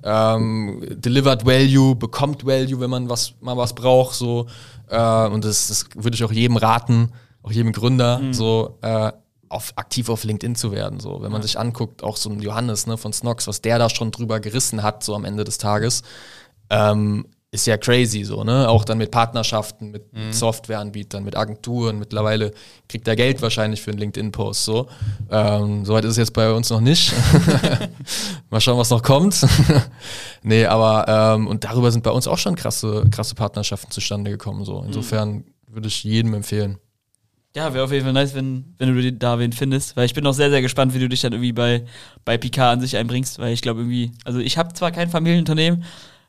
ähm, delivered Value, bekommt Value, wenn man was mal was braucht, so. Äh, und das, das würde ich auch jedem raten, auch jedem Gründer, so äh, auf, aktiv auf LinkedIn zu werden. So, wenn man sich anguckt, auch so ein Johannes ne, von Snox, was der da schon drüber gerissen hat, so am Ende des Tages, ähm, ist ja crazy so, ne? Auch dann mit Partnerschaften, mit Softwareanbietern, mit Agenturen. Mittlerweile kriegt er Geld wahrscheinlich für einen LinkedIn-Post. So. Ähm, Soweit ist es jetzt bei uns noch nicht. *laughs* *laughs* Mal schauen, was noch kommt. *laughs* nee, aber ähm, und darüber sind bei uns auch schon krasse, krasse Partnerschaften zustande gekommen. So. Insofern würde ich jedem empfehlen. Ja, wäre auf jeden Fall nice, wenn, wenn du da wen findest, weil ich bin auch sehr, sehr gespannt, wie du dich dann irgendwie bei, bei Picard an sich einbringst, weil ich glaube irgendwie, also ich habe zwar kein Familienunternehmen,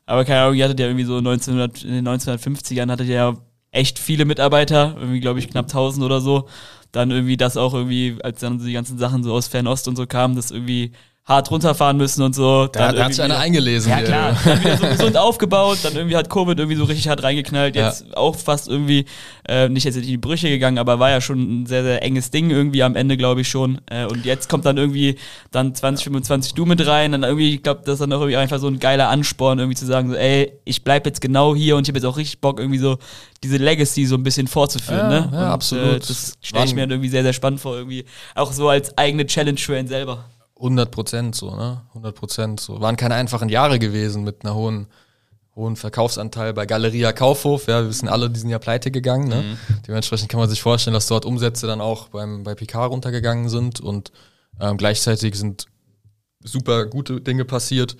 aber keine Ahnung, ihr hattet ja irgendwie so 1900, in den 1950ern hattet ihr ja echt viele Mitarbeiter, irgendwie glaube ich knapp 1000 oder so. Dann irgendwie das auch irgendwie, als dann die ganzen Sachen so aus Fernost und so kamen, das irgendwie hart runterfahren müssen und so. Da, dann da hat sich einer wieder- eingelesen. ja klar, *laughs* dann wieder so gesund aufgebaut, dann irgendwie hat Covid irgendwie so richtig hart reingeknallt, jetzt auch fast irgendwie, äh, nicht jetzt in die Brüche gegangen, aber war ja schon ein sehr, sehr enges Ding irgendwie am Ende, glaube ich schon. Äh, und jetzt kommt dann irgendwie dann 2025 du mit rein, dann irgendwie, ich glaube, das ist dann auch irgendwie einfach so ein geiler Ansporn, irgendwie zu sagen, so, ey, ich bleib jetzt genau hier und ich habe jetzt auch richtig Bock, irgendwie so diese Legacy so ein bisschen fortzuführen, Ja, ne? ja, und, absolut. Äh, das stelle ich mir dann irgendwie sehr, sehr spannend vor, irgendwie. Auch so als eigene Challenge für einen selber. 100 Prozent so, ne? 100 Prozent so. Waren keine einfachen Jahre gewesen mit einer hohen, hohen Verkaufsanteil bei Galeria Kaufhof. Ja, wir wissen alle, die sind ja pleite gegangen. Ne? Dementsprechend kann man sich vorstellen, dass dort Umsätze dann auch beim, bei Picard runtergegangen sind und ähm, gleichzeitig sind super gute Dinge passiert.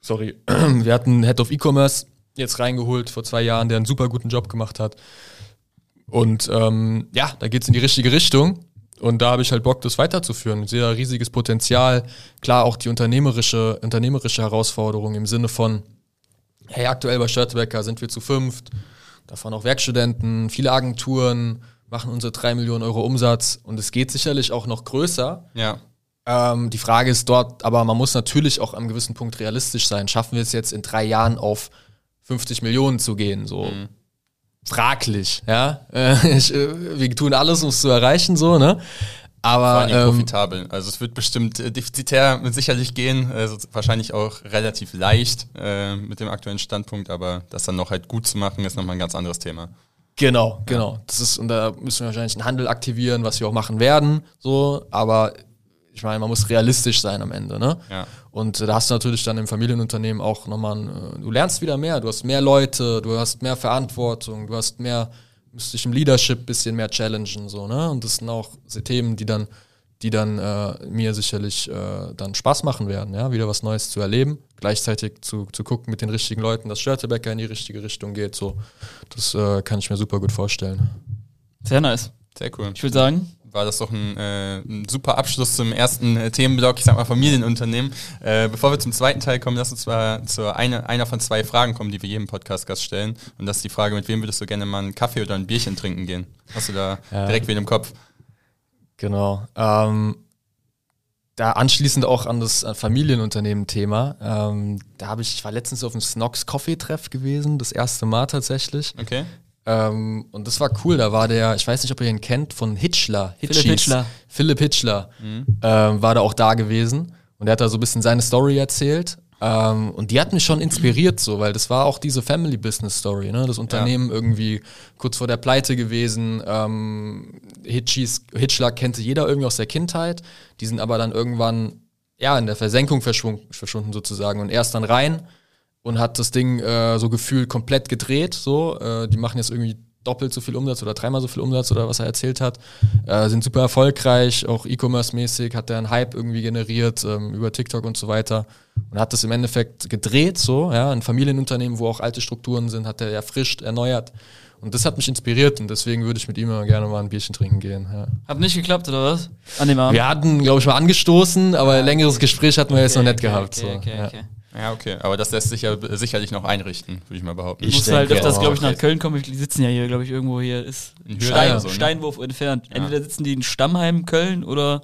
Sorry, *clears throat* wir hatten einen Head of E-Commerce jetzt reingeholt vor zwei Jahren, der einen super guten Job gemacht hat. Und ähm, ja, da geht's in die richtige Richtung. Und da habe ich halt Bock, das weiterzuführen. Ich sehe da riesiges Potenzial. Klar, auch die unternehmerische, unternehmerische Herausforderung im Sinne von, hey, aktuell bei Störtebecker sind wir zu fünft, davon auch Werkstudenten, viele Agenturen machen unsere drei Millionen Euro Umsatz und es geht sicherlich auch noch größer. Ja. Ähm, die Frage ist dort, aber man muss natürlich auch am gewissen Punkt realistisch sein. Schaffen wir es jetzt in drei Jahren auf 50 Millionen zu gehen? So fraglich, ja. Äh, *laughs* ich, äh, wir tun alles, um es zu erreichen, so, ne? Aber ähm, profitabel. Also es wird bestimmt äh, defizitär mit sicherlich gehen, also wahrscheinlich auch relativ leicht äh, mit dem aktuellen Standpunkt, aber das dann noch halt gut zu machen, ist nochmal ein ganz anderes Thema. Genau, genau. Das ist, und da müssen wir wahrscheinlich einen Handel aktivieren, was wir auch machen werden, so, aber ich meine, man muss realistisch sein am Ende, ne? Ja. Und äh, da hast du natürlich dann im Familienunternehmen auch nochmal, ein, äh, du lernst wieder mehr, du hast mehr Leute, du hast mehr Verantwortung, du hast mehr, musst dich im Leadership bisschen mehr challengen, so, ne? Und das sind auch so Themen, die dann, die dann äh, mir sicherlich äh, dann Spaß machen werden, ja, wieder was Neues zu erleben, gleichzeitig zu, zu gucken mit den richtigen Leuten, dass Störtebecker in die richtige Richtung geht, so. Das äh, kann ich mir super gut vorstellen. Sehr nice. Sehr cool. Ich würde sagen, war das doch ein, äh, ein super Abschluss zum ersten äh, Themenblock, ich sag mal Familienunternehmen. Äh, bevor wir zum zweiten Teil kommen, lass uns zwar zu eine, einer von zwei Fragen kommen, die wir jedem Podcast-Gast stellen. Und das ist die Frage, mit wem würdest du gerne mal einen Kaffee oder ein Bierchen trinken gehen? Hast du da direkt wen im Kopf? Genau. Ähm, da anschließend auch an das äh, Familienunternehmen-Thema. Ähm, da habe ich, ich war letztens auf einem Snox Coffee-Treff gewesen, das erste Mal tatsächlich. Okay. Ähm, und das war cool. Da war der, ich weiß nicht, ob ihr ihn kennt, von Hitchler. Philipp Hitchis. Hitchler. Philipp Hitchler ähm, war da auch da gewesen. Und er hat da so ein bisschen seine Story erzählt. Ähm, und die hat mich schon inspiriert, so, weil das war auch diese Family Business Story, ne? Das Unternehmen irgendwie kurz vor der Pleite gewesen. Ähm, Hitchis, Hitchler kannte jeder irgendwie aus der Kindheit. Die sind aber dann irgendwann ja in der Versenkung verschwunden, verschwunden sozusagen. Und er ist dann rein und hat das Ding äh, so gefühlt komplett gedreht. So, äh, die machen jetzt irgendwie doppelt so viel Umsatz oder dreimal so viel Umsatz oder was er erzählt hat. Äh, sind super erfolgreich, auch E-Commerce-mäßig, hat er einen Hype irgendwie generiert ähm, über TikTok und so weiter. Und hat das im Endeffekt gedreht, so, ja, ein Familienunternehmen, wo auch alte Strukturen sind, hat er erfrischt, erneuert. Und das hat mich inspiriert und deswegen würde ich mit ihm immer gerne mal ein Bierchen trinken gehen. Ja. hat nicht geklappt, oder was? An dem Abend? Wir hatten, glaube ich, mal angestoßen, aber ein längeres Gespräch hatten wir jetzt noch nicht Okay, gehabt. Okay, so. okay, ja. okay. Ja, okay. Aber das lässt sich ja sicherlich noch einrichten, würde ich mal behaupten. Ich Ich muss halt öfters, glaube ich, nach Köln kommen. Die sitzen ja hier, glaube ich, irgendwo hier ist In Höhe Stein, so, ne? Steinwurf entfernt. Entweder sitzen die in Stammheim, Köln oder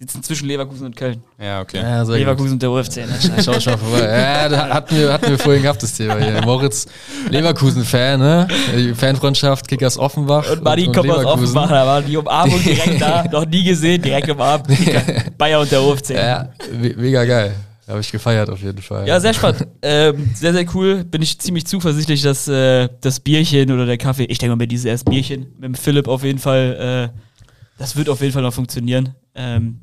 sitzen zwischen Leverkusen und Köln. Ja, okay. Ja, Leverkusen und der UFC. Ne? Schau schon mal vorbei. Ja, da hatten wir, hatten wir vorhin gehabt, das Thema hier. Moritz, Leverkusen-Fan, ne? Die Fanfreundschaft, Kickers Offenbach. Und Buddy und kommt aus Leverkusen. Offenbach, da war die Umarmung direkt da, *laughs* noch nie gesehen, direkt umarmt. *laughs* Bayer und der UFC. Ja, me- mega geil. Habe ich gefeiert auf jeden Fall. Ja, sehr spannend. *laughs* ähm, sehr, sehr cool. Bin ich ziemlich zuversichtlich, dass äh, das Bierchen oder der Kaffee, ich denke mal, mit dieses erst Bierchen mit dem Philipp auf jeden Fall, äh, das wird auf jeden Fall noch funktionieren. Ähm,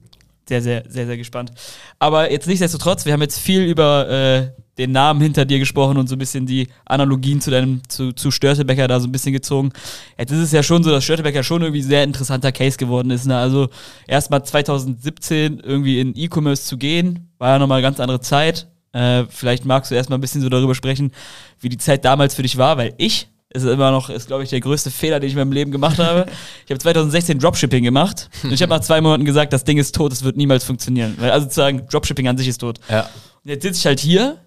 sehr, sehr, sehr, sehr gespannt. Aber jetzt nichtsdestotrotz, wir haben jetzt viel über äh, den Namen hinter dir gesprochen und so ein bisschen die Analogien zu deinem, zu, zu Störtebecker da so ein bisschen gezogen. Jetzt ist es ja schon so, dass Störtebecker schon irgendwie ein sehr interessanter Case geworden ist. Ne? Also erstmal 2017 irgendwie in E-Commerce zu gehen, war ja nochmal eine ganz andere Zeit. Äh, vielleicht magst du erstmal ein bisschen so darüber sprechen, wie die Zeit damals für dich war, weil ich, ist immer noch, ist glaube ich der größte Fehler, den ich in meinem Leben gemacht habe. *laughs* Ich habe 2016 Dropshipping gemacht und ich habe nach zwei Monaten gesagt, das Ding ist tot, es wird niemals funktionieren. Weil also zu sagen, Dropshipping an sich ist tot. Ja. Und jetzt sitze ich halt hier,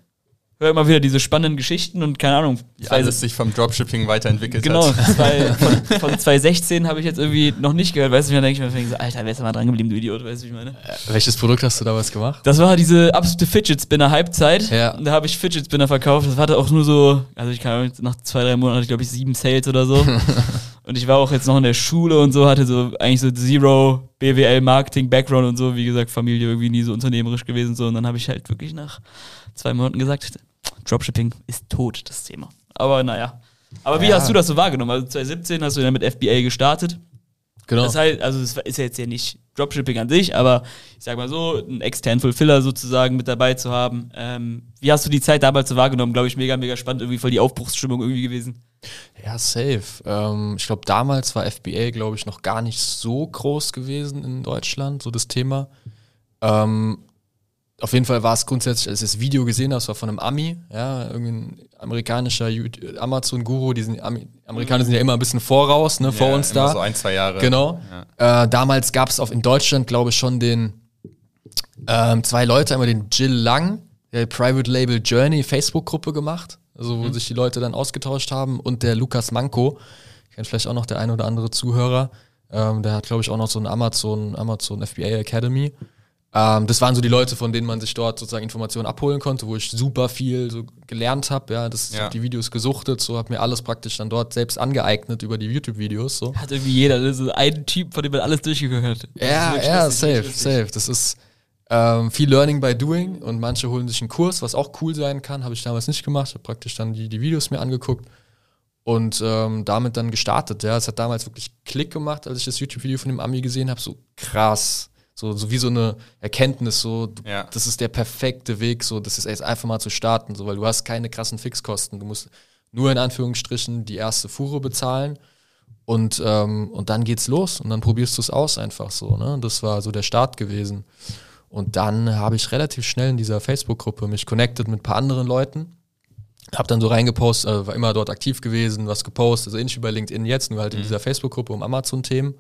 höre immer wieder diese spannenden Geschichten und keine Ahnung. Zwei- alles sich vom Dropshipping weiterentwickelt Genau, hat. *laughs* zwei, *laughs* von, von 2016 habe ich jetzt irgendwie noch nicht gehört. Weißt du, dann denke ich mir, so, Alter, wer ist da mal dran geblieben, du Idiot, weißt du, wie ich meine? Welches Produkt hast du damals gemacht? Das war diese absolute Fidget Spinner Halbzeit. Ja. Und da habe ich Fidget Spinner verkauft. Das hatte auch nur so, also ich kann nach zwei, drei Monaten hatte ich glaube ich sieben Sales oder so. *laughs* und ich war auch jetzt noch in der Schule und so, hatte so eigentlich so Zero BWL Marketing Background und so. Wie gesagt, Familie irgendwie nie so unternehmerisch gewesen so. Und dann habe ich halt wirklich nach zwei Monaten gesagt, Dropshipping ist tot, das Thema. Aber naja. Aber wie Ja. hast du das so wahrgenommen? Also 2017 hast du dann mit FBA gestartet. Genau. Das heißt, also es ist ja jetzt ja nicht Dropshipping an sich, aber ich sag mal so, einen externen Fulfiller sozusagen mit dabei zu haben. Ähm, wie hast du die Zeit damals so wahrgenommen? Glaube ich, mega, mega spannend, irgendwie voll die Aufbruchsstimmung irgendwie gewesen. Ja, safe. Ähm, ich glaube, damals war FBA, glaube ich, noch gar nicht so groß gewesen in Deutschland, so das Thema. Ähm, auf jeden Fall war es grundsätzlich, als ich das Video gesehen habe, es war von einem Ami, ja, irgendein amerikanischer Amazon-Guru, die sind, Ami Amerikaner sind ja immer ein bisschen voraus, ne, vor Ja, uns immer da. So ein, zwei Jahre. Genau. Äh, damals gab es auch in Deutschland, glaube ich, schon den ähm, zwei Leute, einmal den Jill Lang, der Private Label Journey Facebook-Gruppe gemacht, also wo sich die Leute dann ausgetauscht haben, und der Lukas Manko, kennt vielleicht auch noch der ein oder andere Zuhörer, ähm, der hat, glaube ich, auch noch so ein Amazon, Amazon FBA Academy. Ähm, das waren so die Leute, von denen man sich dort sozusagen Informationen abholen konnte, wo ich super viel so gelernt habe. Ja, das, ich Ja. hab die Videos gesuchtet, so habe mir alles praktisch dann dort selbst angeeignet über die YouTube-Videos. So. Hat irgendwie jeder, das ist ein Typ, von dem man alles durchgehört Ja, ja, lustig, safe, safe. Das ist ähm, viel Learning by Doing und manche holen sich einen Kurs, was auch cool sein kann. Habe ich damals nicht gemacht. habe praktisch dann die, die Videos mir angeguckt und ähm, damit dann gestartet. Ja, es hat damals wirklich Klick gemacht, als ich das YouTube-Video von dem Ami gesehen habe. So krass. So, so wie so eine Erkenntnis, so, du, Ja. das ist der perfekte Weg, so, das ist jetzt einfach mal zu starten, so, weil du hast keine krassen Fixkosten. Du musst nur in Anführungsstrichen die erste Fuhre bezahlen und, ähm, und dann geht's los und dann probierst du es aus einfach so. Ne? Das war so der Start gewesen. Und dann habe ich relativ schnell in dieser Facebook-Gruppe mich connected mit ein paar anderen Leuten. Hab dann so reingepostet, äh, war immer dort aktiv gewesen, was gepostet, also ähnlich bei LinkedIn jetzt, nur halt in dieser Facebook-Gruppe um Amazon-Themen.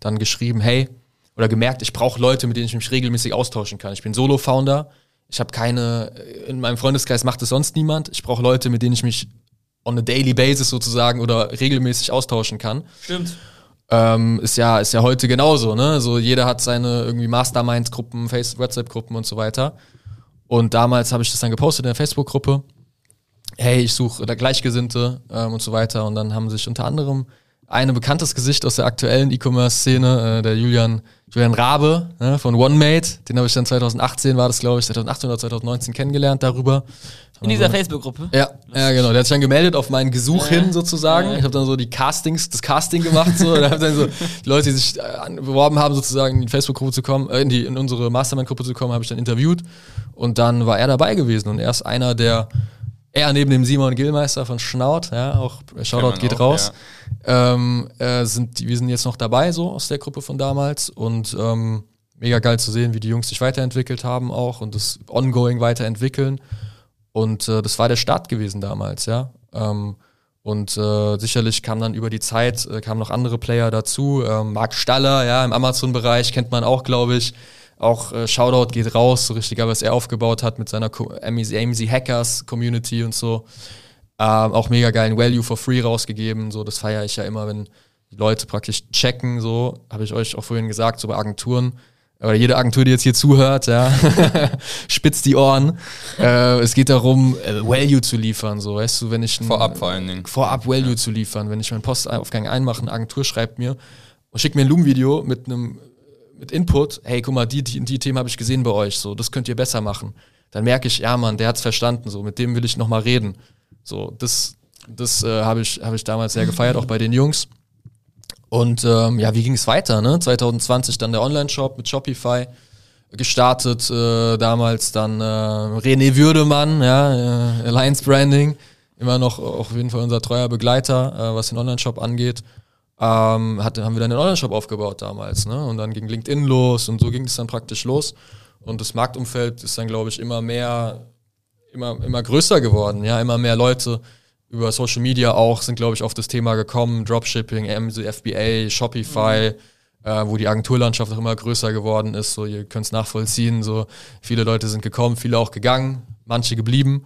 Dann geschrieben, hey, oder gemerkt, ich brauche Leute, mit denen ich mich regelmäßig austauschen kann. Ich bin Solo-Founder, ich habe keine, in meinem Freundeskreis macht es sonst niemand. Ich brauche Leute, mit denen ich mich on a daily basis sozusagen oder regelmäßig austauschen kann. Stimmt. Ähm, ist ja, ist ja heute genauso, ne? So jeder hat seine irgendwie Mastermind-Gruppen, Face- WhatsApp-Gruppen und so weiter. Und damals habe ich das dann gepostet in der Facebook-Gruppe. Hey, ich suche da Gleichgesinnte ähm, und so weiter. Und dann haben sich unter anderem ein bekanntes Gesicht aus der aktuellen E-Commerce-Szene, äh, der Julian, Julian Rabe ne, von OneMate, den habe ich dann 2018, war das glaube ich, 2018 oder 2019 kennengelernt darüber. In dieser Facebook-Gruppe. Ja, ja, genau. Der hat sich dann gemeldet auf mein Gesuch Ja. hin sozusagen. Ja. Ich habe dann so die Castings, das Casting gemacht. So. Da haben dann so die Leute, die sich äh, beworben haben, sozusagen in die Facebook-Gruppe zu kommen, äh, in, die, in unsere Mastermind-Gruppe zu kommen, habe ich dann interviewt. Und dann war er dabei gewesen. Und er ist einer der, er neben dem Simon Gillmeister von Schnaut, ja, auch Shoutout geht auch, raus. Ähm, äh, sind, wir sind jetzt noch dabei, so aus der Gruppe von damals. Und ähm, mega geil zu sehen, wie die Jungs sich weiterentwickelt haben auch und das ongoing weiterentwickeln. Und äh, das war der Start gewesen damals, ja. Ähm, und äh, sicherlich kam dann über die Zeit, äh, kamen noch andere Player dazu. Ähm, Marc Staller, ja, im Amazon-Bereich kennt man auch, glaube ich. Auch äh, Shoutout geht raus, so richtig, was er aufgebaut hat mit seiner Co- Hackers Community und so. Ähm, auch mega geilen Value for Free rausgegeben. So, das feiere ich ja immer, wenn die Leute praktisch checken, so, habe ich euch auch vorhin gesagt, so bei Agenturen. oder jede Agentur, die jetzt hier zuhört, ja, *laughs* spitzt die Ohren. Äh, es geht darum, äh, Value zu liefern, so, weißt du, wenn ich ein, Vorab vor allen Dingen. Vorab Value ja. zu liefern, wenn ich meinen Postaufgang einmache, eine Agentur schreibt mir und schickt mir ein Loom-Video mit einem mit Input, hey, guck mal, die, die, die Themen habe ich gesehen bei euch, so, das könnt ihr besser machen. Dann merke ich, ja, Mann, der hat's verstanden, so, mit dem will ich nochmal reden. So, das, das äh, habe ich, hab ich damals sehr gefeiert, auch bei den Jungs. Und ähm, ja, wie ging es weiter? Ne? 2020 dann der Online-Shop mit Shopify gestartet, äh, damals dann äh, René Würdemann, ja, äh, Alliance Branding, immer noch auf jeden Fall unser treuer Begleiter, äh, was den Online-Shop angeht. Ähm, hat, haben wir dann den Online-Shop aufgebaut damals, ne? Und dann ging LinkedIn los und so ging es dann praktisch los. Und das Marktumfeld ist dann, glaube ich, immer mehr, immer, immer größer geworden, ja, immer mehr Leute über Social Media auch sind, glaube ich, auf das Thema gekommen. Dropshipping, FBA, Shopify, mhm. äh, wo die Agenturlandschaft auch immer größer geworden ist. So, ihr könnt es nachvollziehen. So, viele Leute sind gekommen, viele auch gegangen, manche geblieben.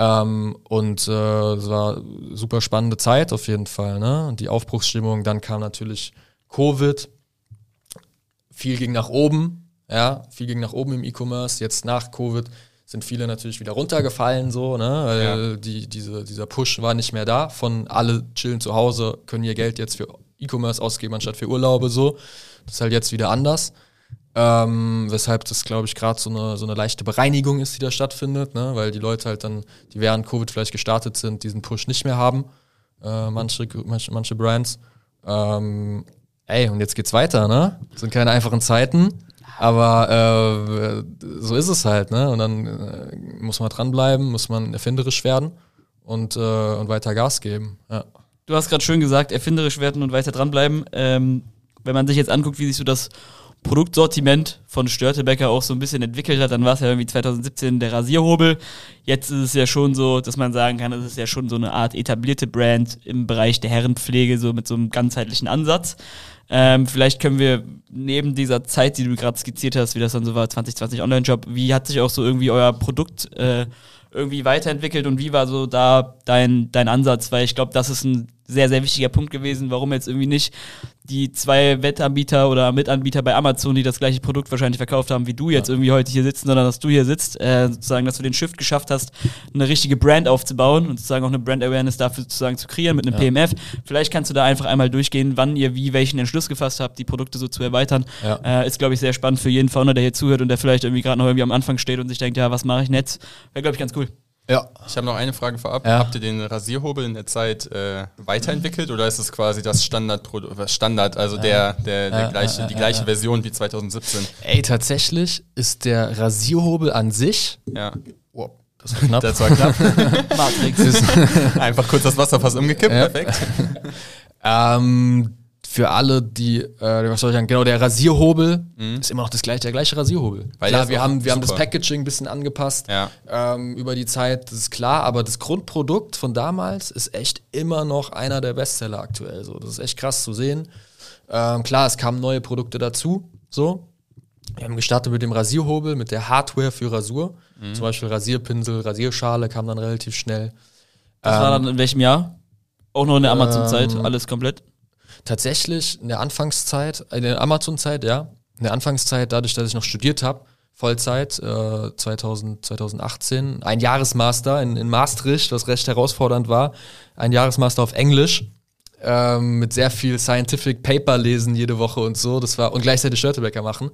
Ähm, und äh, es war super spannende Zeit auf jeden Fall. Ne? Und die Aufbruchsstimmung, dann kam natürlich Covid. Viel ging nach oben, ja, viel ging nach oben im E-Commerce. Jetzt nach Covid sind viele natürlich wieder runtergefallen, so, ne? Weil ja. die, diese, dieser Push war nicht mehr da. Von alle chillen zu Hause, können ihr Geld jetzt für E-Commerce ausgeben, anstatt für Urlaube so. Das ist halt jetzt wieder anders. Ähm, weshalb das, glaube ich, gerade so eine, so eine leichte Bereinigung ist, die da stattfindet, ne? weil die Leute halt dann, die während Covid vielleicht gestartet sind, diesen Push nicht mehr haben. Äh, manche, manche, manche Brands. Ähm, ey, und jetzt geht's weiter, ne? Sind keine einfachen Zeiten. Aber äh, so ist es halt, ne? Und dann äh, muss man dranbleiben, muss man erfinderisch werden und, äh, und weiter Gas geben. Ja. Du hast gerade schön gesagt, erfinderisch werden und weiter dranbleiben. Ähm, wenn man sich jetzt anguckt, wie sich so das Produktsortiment von Störtebecker auch so ein bisschen entwickelt hat, dann war es ja irgendwie 2017 der Rasierhobel. Jetzt ist es ja schon so, dass man sagen kann, es ist ja schon so eine Art etablierte Brand im Bereich der Herrenpflege, so mit so einem ganzheitlichen Ansatz. Ähm, vielleicht können wir neben dieser Zeit, die du gerade skizziert hast, wie das dann so war, 2020 Online-Job, wie hat sich auch so irgendwie euer Produkt äh, irgendwie weiterentwickelt und wie war so da dein, dein Ansatz? Weil ich glaube, das ist ein sehr, sehr wichtiger Punkt gewesen, warum jetzt irgendwie nicht die zwei Wettanbieter oder Mitanbieter bei Amazon, die das gleiche Produkt wahrscheinlich verkauft haben, wie du jetzt ja. irgendwie heute hier sitzt, sondern dass du hier sitzt, äh, sozusagen, dass du den Shift geschafft hast, eine richtige Brand aufzubauen und sozusagen auch eine Brand Awareness dafür sozusagen zu kreieren mit einem ja. PMF. Vielleicht kannst du da einfach einmal durchgehen, wann ihr wie welchen Entschluss gefasst habt, die Produkte so zu erweitern. Ja. Äh, ist, glaube ich, sehr spannend für jeden Founder, der hier zuhört und der vielleicht irgendwie gerade noch irgendwie am Anfang steht und sich denkt, ja, was mache ich jetzt? Wäre, glaube ich, ganz cool. Ja. Ich habe noch eine Frage vorab. Ja. Habt ihr den Rasierhobel in der Zeit äh, weiterentwickelt oder ist es quasi das Standard, Standard also der, der, der ja, gleiche, die gleiche Version wie 2017? Ey, tatsächlich ist der Rasierhobel an sich. Ja. Wow, das war knapp. Das war knapp. *laughs* Matrix. *laughs* Einfach kurz das Wasser fast umgekippt. Perfekt. *laughs* ähm, für alle, die, äh, was soll ich sagen, genau, der Rasierhobel mhm. ist immer noch das gleiche, der gleiche Rasierhobel. Weil klar, wir haben, wir haben das Packaging ein bisschen angepasst ja. ähm, über die Zeit, das ist klar, aber das Grundprodukt von damals ist echt immer noch einer der Bestseller aktuell. So. Das ist echt krass zu sehen. Ähm, klar, es kamen neue Produkte dazu, so. Wir haben gestartet mit dem Rasierhobel, mit der Hardware für Rasur. Mhm. Zum Beispiel Rasierpinsel, Rasierschale kam dann relativ schnell. Das ähm, war dann in welchem Jahr? Auch noch in der Amazon-Zeit, ähm, alles komplett? Tatsächlich in der Anfangszeit, in der Amazon-Zeit, ja, in der Anfangszeit, dadurch, dass ich noch studiert habe, Vollzeit, äh, 2000, 2018, ein Jahresmaster in, in Maastricht, was recht herausfordernd war, ein Jahresmaster auf Englisch, ähm, mit sehr viel Scientific Paper lesen jede Woche und so. Das war und gleichzeitig Störtebäcker machen.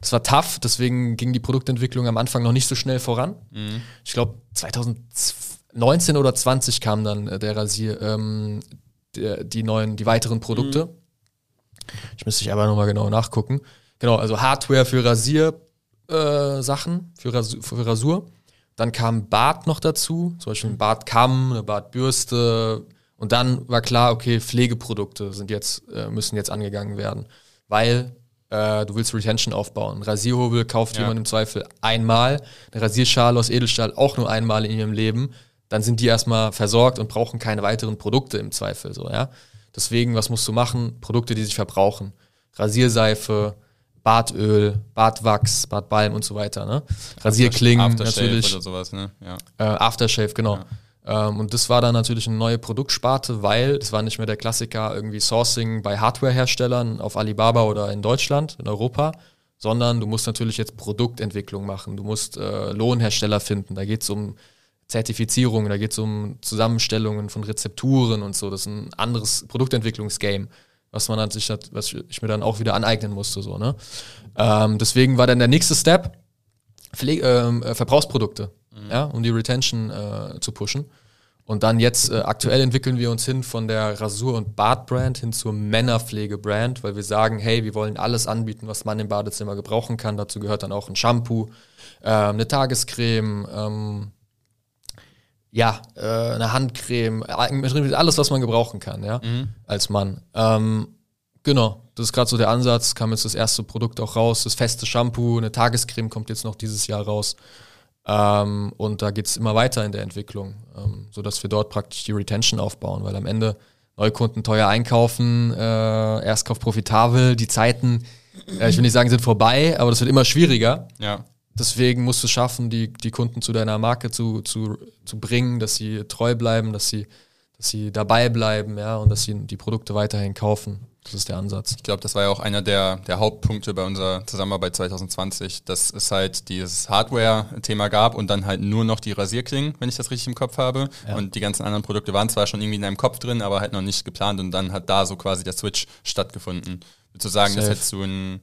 Das war tough, deswegen ging die Produktentwicklung am Anfang noch nicht so schnell voran. Mhm. Ich glaube 2019 oder 20 kam dann äh, der Rasier, ähm, die, die neuen, die weiteren Produkte. Mhm. Ich müsste ich aber nochmal genau nachgucken. Genau, also Hardware für Rasiersachen, äh, für, Rasur, für Rasur. Dann kam Bart noch dazu, zum Beispiel ein Bartkamm, eine Bartbürste. Und dann war klar, okay, Pflegeprodukte sind jetzt, äh, müssen jetzt angegangen werden. Weil äh, du willst Retention aufbauen. Rasierhobel kauft ja. jemand im Zweifel einmal, eine Rasierschale aus Edelstahl auch nur einmal in ihrem Leben dann sind die erstmal versorgt und brauchen keine weiteren Produkte im Zweifel. So, ja? Deswegen, was musst du machen? Produkte, die sich verbrauchen. Rasierseife, Bartöl, Bartwachs, Bartbalm und so weiter. Ne? Rasierklingen Aftershave natürlich. Oder sowas, ne? ja. äh, Aftershave, genau. Ja. Ähm, und das war dann natürlich eine neue Produktsparte, weil das war nicht mehr der Klassiker irgendwie Sourcing bei Hardwareherstellern auf Alibaba oder in Deutschland, in Europa, sondern du musst natürlich jetzt Produktentwicklung machen, du musst äh, Lohnhersteller finden, da geht es um Zertifizierung, da geht es um Zusammenstellungen von Rezepturen und so. Das ist ein anderes Produktentwicklungsgame, was man sich was ich mir dann auch wieder aneignen musste. So, ne? Ähm, deswegen war dann der nächste Step Pflege, ähm, äh, Verbrauchsprodukte, mhm. ja, um die Retention äh, zu pushen. Und dann jetzt äh, aktuell entwickeln wir uns hin von der Rasur- und Bad-Brand hin zur Männerpflege-Brand, weil wir sagen, hey, wir wollen alles anbieten, was man im Badezimmer gebrauchen kann. Dazu gehört dann auch ein Shampoo, äh, eine Tagescreme, ähm, ja, äh, eine Handcreme, alles, was man gebrauchen kann, ja, mhm. als Mann. Ähm, genau, das ist gerade so der Ansatz. Kam jetzt das erste Produkt auch raus, das feste Shampoo, eine Tagescreme kommt jetzt noch dieses Jahr raus. Ähm, und da geht es immer weiter in der Entwicklung, ähm, sodass wir dort praktisch die Retention aufbauen, weil am Ende Neukunden teuer einkaufen, äh, Erstkauf profitabel, die Zeiten, äh, ich will nicht sagen, sind vorbei, aber das wird immer schwieriger. Ja. Deswegen musst du es schaffen, die, die Kunden zu deiner Marke zu, zu, zu bringen, dass sie treu bleiben, dass sie, dass sie dabei bleiben, ja, und dass sie die Produkte weiterhin kaufen. Das ist der Ansatz. Ich glaube, das war ja auch einer der, der Hauptpunkte bei unserer Zusammenarbeit 2020, dass es halt dieses Hardware-Thema gab und dann halt nur noch die Rasierklingen, wenn ich das richtig im Kopf habe. Ja. Und die ganzen anderen Produkte waren zwar schon irgendwie in deinem Kopf drin, aber halt noch nicht geplant und dann hat da so quasi der Switch stattgefunden. Du sagen, Safe. das hättest du ein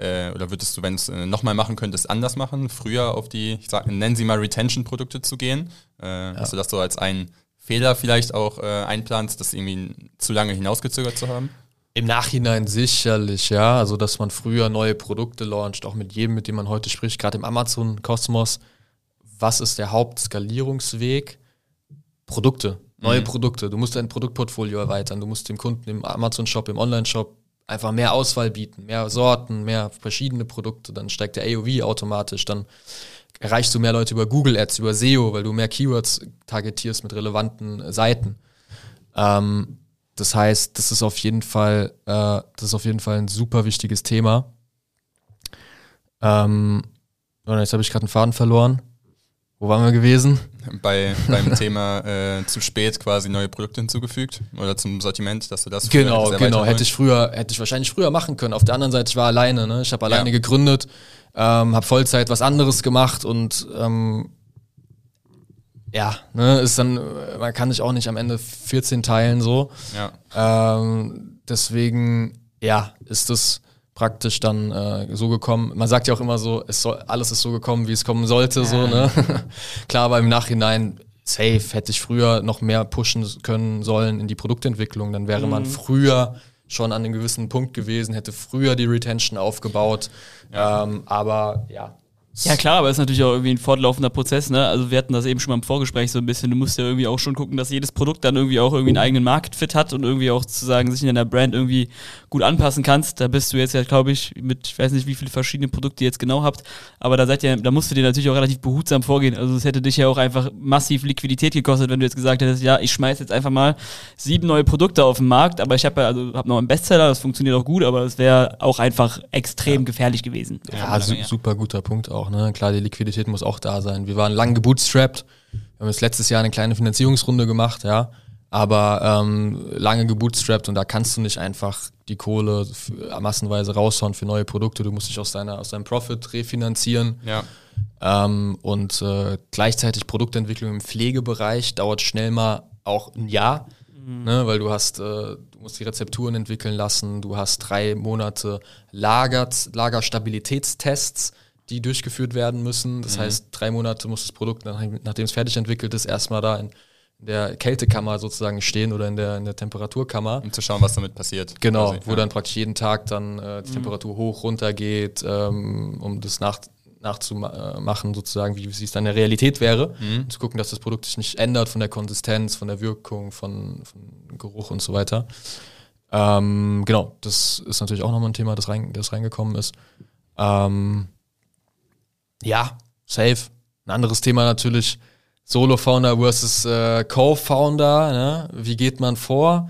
äh, oder würdest du, wenn es äh, nochmal machen könntest, anders machen, früher auf die, ich sag, nennen sie mal Retention-Produkte zu gehen? Äh, ja. Dass du das so als einen Fehler vielleicht auch äh, einplanst, das irgendwie zu lange hinausgezögert zu haben? Im Nachhinein sicherlich, ja. Also, dass man früher neue Produkte launcht, auch mit jedem, mit dem man heute spricht, gerade im Amazon-Kosmos. Was ist der Hauptskalierungsweg? Produkte, neue mhm. Produkte. Du musst dein Produktportfolio erweitern. Du musst dem Kunden im Amazon-Shop, im Online-Shop einfach mehr Auswahl bieten, mehr Sorten, mehr verschiedene Produkte, dann steigt der AOV automatisch, dann erreichst du mehr Leute über Google Ads, über SEO, weil du mehr Keywords targetierst mit relevanten Seiten. Ähm, das heißt, das ist auf jeden Fall, äh, das ist auf jeden Fall ein super wichtiges Thema. Ähm, jetzt habe ich gerade einen Faden verloren. Wo waren wir gewesen? Bei, beim *laughs* Thema äh, zu spät quasi neue Produkte hinzugefügt oder zum Sortiment, dass du das Genau, genau. Hätte ich früher, hätte ich wahrscheinlich früher machen können. Auf der anderen Seite, ich war alleine, ne? Ich habe alleine ja. gegründet, ähm, habe Vollzeit was anderes gemacht und ähm, ja, ne, ist dann, man kann sich auch nicht am Ende 14 teilen so. Ja. Ähm, deswegen, ja, ist das praktisch dann äh, so gekommen. Man sagt ja auch immer so, es soll, alles ist so gekommen, wie es kommen sollte, ja. so, ne? *laughs* Klar, aber im Nachhinein, safe, hätte ich früher noch mehr pushen können sollen in die Produktentwicklung, dann wäre mhm. man früher schon an einem gewissen Punkt gewesen, hätte früher die Retention aufgebaut. Ja. Ähm, aber ja, ja klar, aber es ist natürlich auch irgendwie ein fortlaufender Prozess, ne? Also wir hatten das eben schon mal im Vorgespräch so ein bisschen. Du musst ja irgendwie auch schon gucken, dass jedes Produkt dann irgendwie auch irgendwie einen eigenen Marktfit hat und irgendwie auch sozusagen sich in deiner Brand irgendwie gut anpassen kannst. Da bist du jetzt ja, glaube ich, mit, ich weiß nicht, wie viele verschiedene Produkte ihr jetzt genau habt, aber da seid ihr, da musst du dir natürlich auch relativ behutsam vorgehen. Also es hätte dich ja auch einfach massiv Liquidität gekostet, wenn du jetzt gesagt hättest, ja, ich schmeiß jetzt einfach mal sieben neue Produkte auf den Markt, aber ich habe ja, also habe noch einen Bestseller, das funktioniert auch gut, aber es wäre auch einfach extrem ja. gefährlich gewesen. Ja, su super guter Punkt auch auch. Ne? Klar, die Liquidität muss auch da sein. Wir waren lang gebootstrapped. Wir haben jetzt letztes Jahr eine kleine Finanzierungsrunde gemacht, ja. Aber ähm, lange gebootstrapped und da kannst du nicht einfach die Kohle massenweise raushauen für neue Produkte. Du musst dich aus, deiner, aus deinem Profit refinanzieren. Ja. Ähm, und äh, gleichzeitig Produktentwicklung im Pflegebereich dauert schnell mal auch ein Jahr. Mhm. Ne, weil du hast, äh, du musst die Rezepturen entwickeln lassen, du hast drei Monate Lager, Lagerstabilitätstests, die durchgeführt werden müssen. Das mhm. heißt, drei Monate muss das Produkt, nachdem es fertig entwickelt ist, erstmal da in, der Kältekammer sozusagen stehen oder in der, in der Temperaturkammer. Um zu schauen, was damit passiert. Genau, quasi, wo ja. dann praktisch jeden Tag dann äh, die mhm. Temperatur hoch, runter geht, ähm, um das nach, nachzumachen, sozusagen, wie, es dann in der Realität wäre. Mhm. Zu gucken, dass das Produkt sich nicht ändert von der Konsistenz, von der Wirkung, von, von Geruch und so weiter. Ähm, genau, das ist natürlich auch nochmal ein Thema, das, rein, das reingekommen ist. Ähm, ja, safe. Ein anderes Thema natürlich Solo-Founder versus äh, Co-Founder. Ne? Wie geht man vor?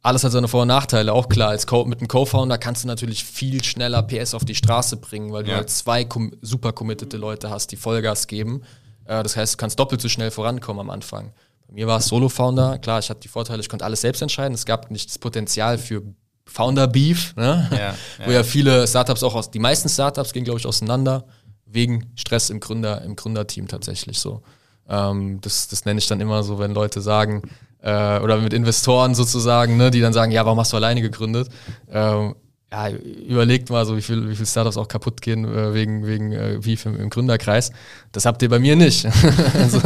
Alles hat seine Vor- und Nachteile, auch klar. Als Co mit einem Co-Founder kannst du natürlich viel schneller PS auf die Straße bringen, weil du halt zwei super committete Leute hast, die Vollgas geben. Äh, das heißt, du kannst doppelt so schnell vorankommen am Anfang. Bei mir war es Solo-Founder. Klar, ich hatte die Vorteile, ich konnte alles selbst entscheiden. Es gab nicht das Potenzial für Founder Beef, ne? Ja, *laughs* wo ja viele Startups auch aus, die meisten Startups gehen, glaube ich, auseinander wegen Stress im Gründer, im Gründerteam tatsächlich so. Ähm, das, das nenne ich dann immer so, wenn Leute sagen, äh, oder mit Investoren sozusagen, ne, die dann sagen, ja, warum hast du alleine gegründet? Ähm, ja, überlegt mal so, wie viel, wie viel Startups auch kaputt gehen äh, wegen, wegen äh, Beef im, im, Gründerkreis. Das habt ihr bei mir nicht. *laughs* also,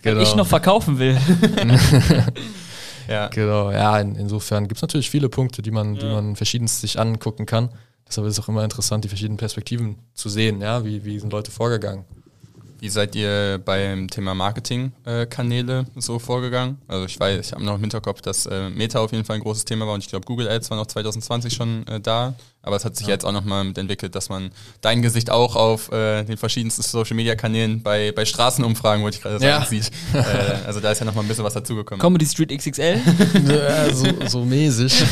genau. Ich noch verkaufen will. *laughs* ja. Genau, ja, in, insofern gibt es natürlich viele Punkte, die man, ja. die man verschiedenst sich angucken kann. Deshalb ist es auch immer interessant, die verschiedenen Perspektiven zu sehen, ja, wie, wie sind Leute vorgegangen. Wie seid ihr beim Thema Marketingkanäle äh, so vorgegangen? Also ich weiß, ich habe noch im Hinterkopf, dass äh, Meta auf jeden Fall ein großes Thema war und ich glaube Google Ads war noch 2020 schon äh, da, aber es hat sich ja. jetzt auch nochmal entwickelt, dass man dein Gesicht auch auf äh, den verschiedensten Social Media Kanälen bei, bei Straßenumfragen, wollte ich gerade sagen, ja. sieht. *laughs* Äh, also da ist ja nochmal ein bisschen was dazugekommen. Comedy Street XXL? *laughs* ja, so, so mäßig.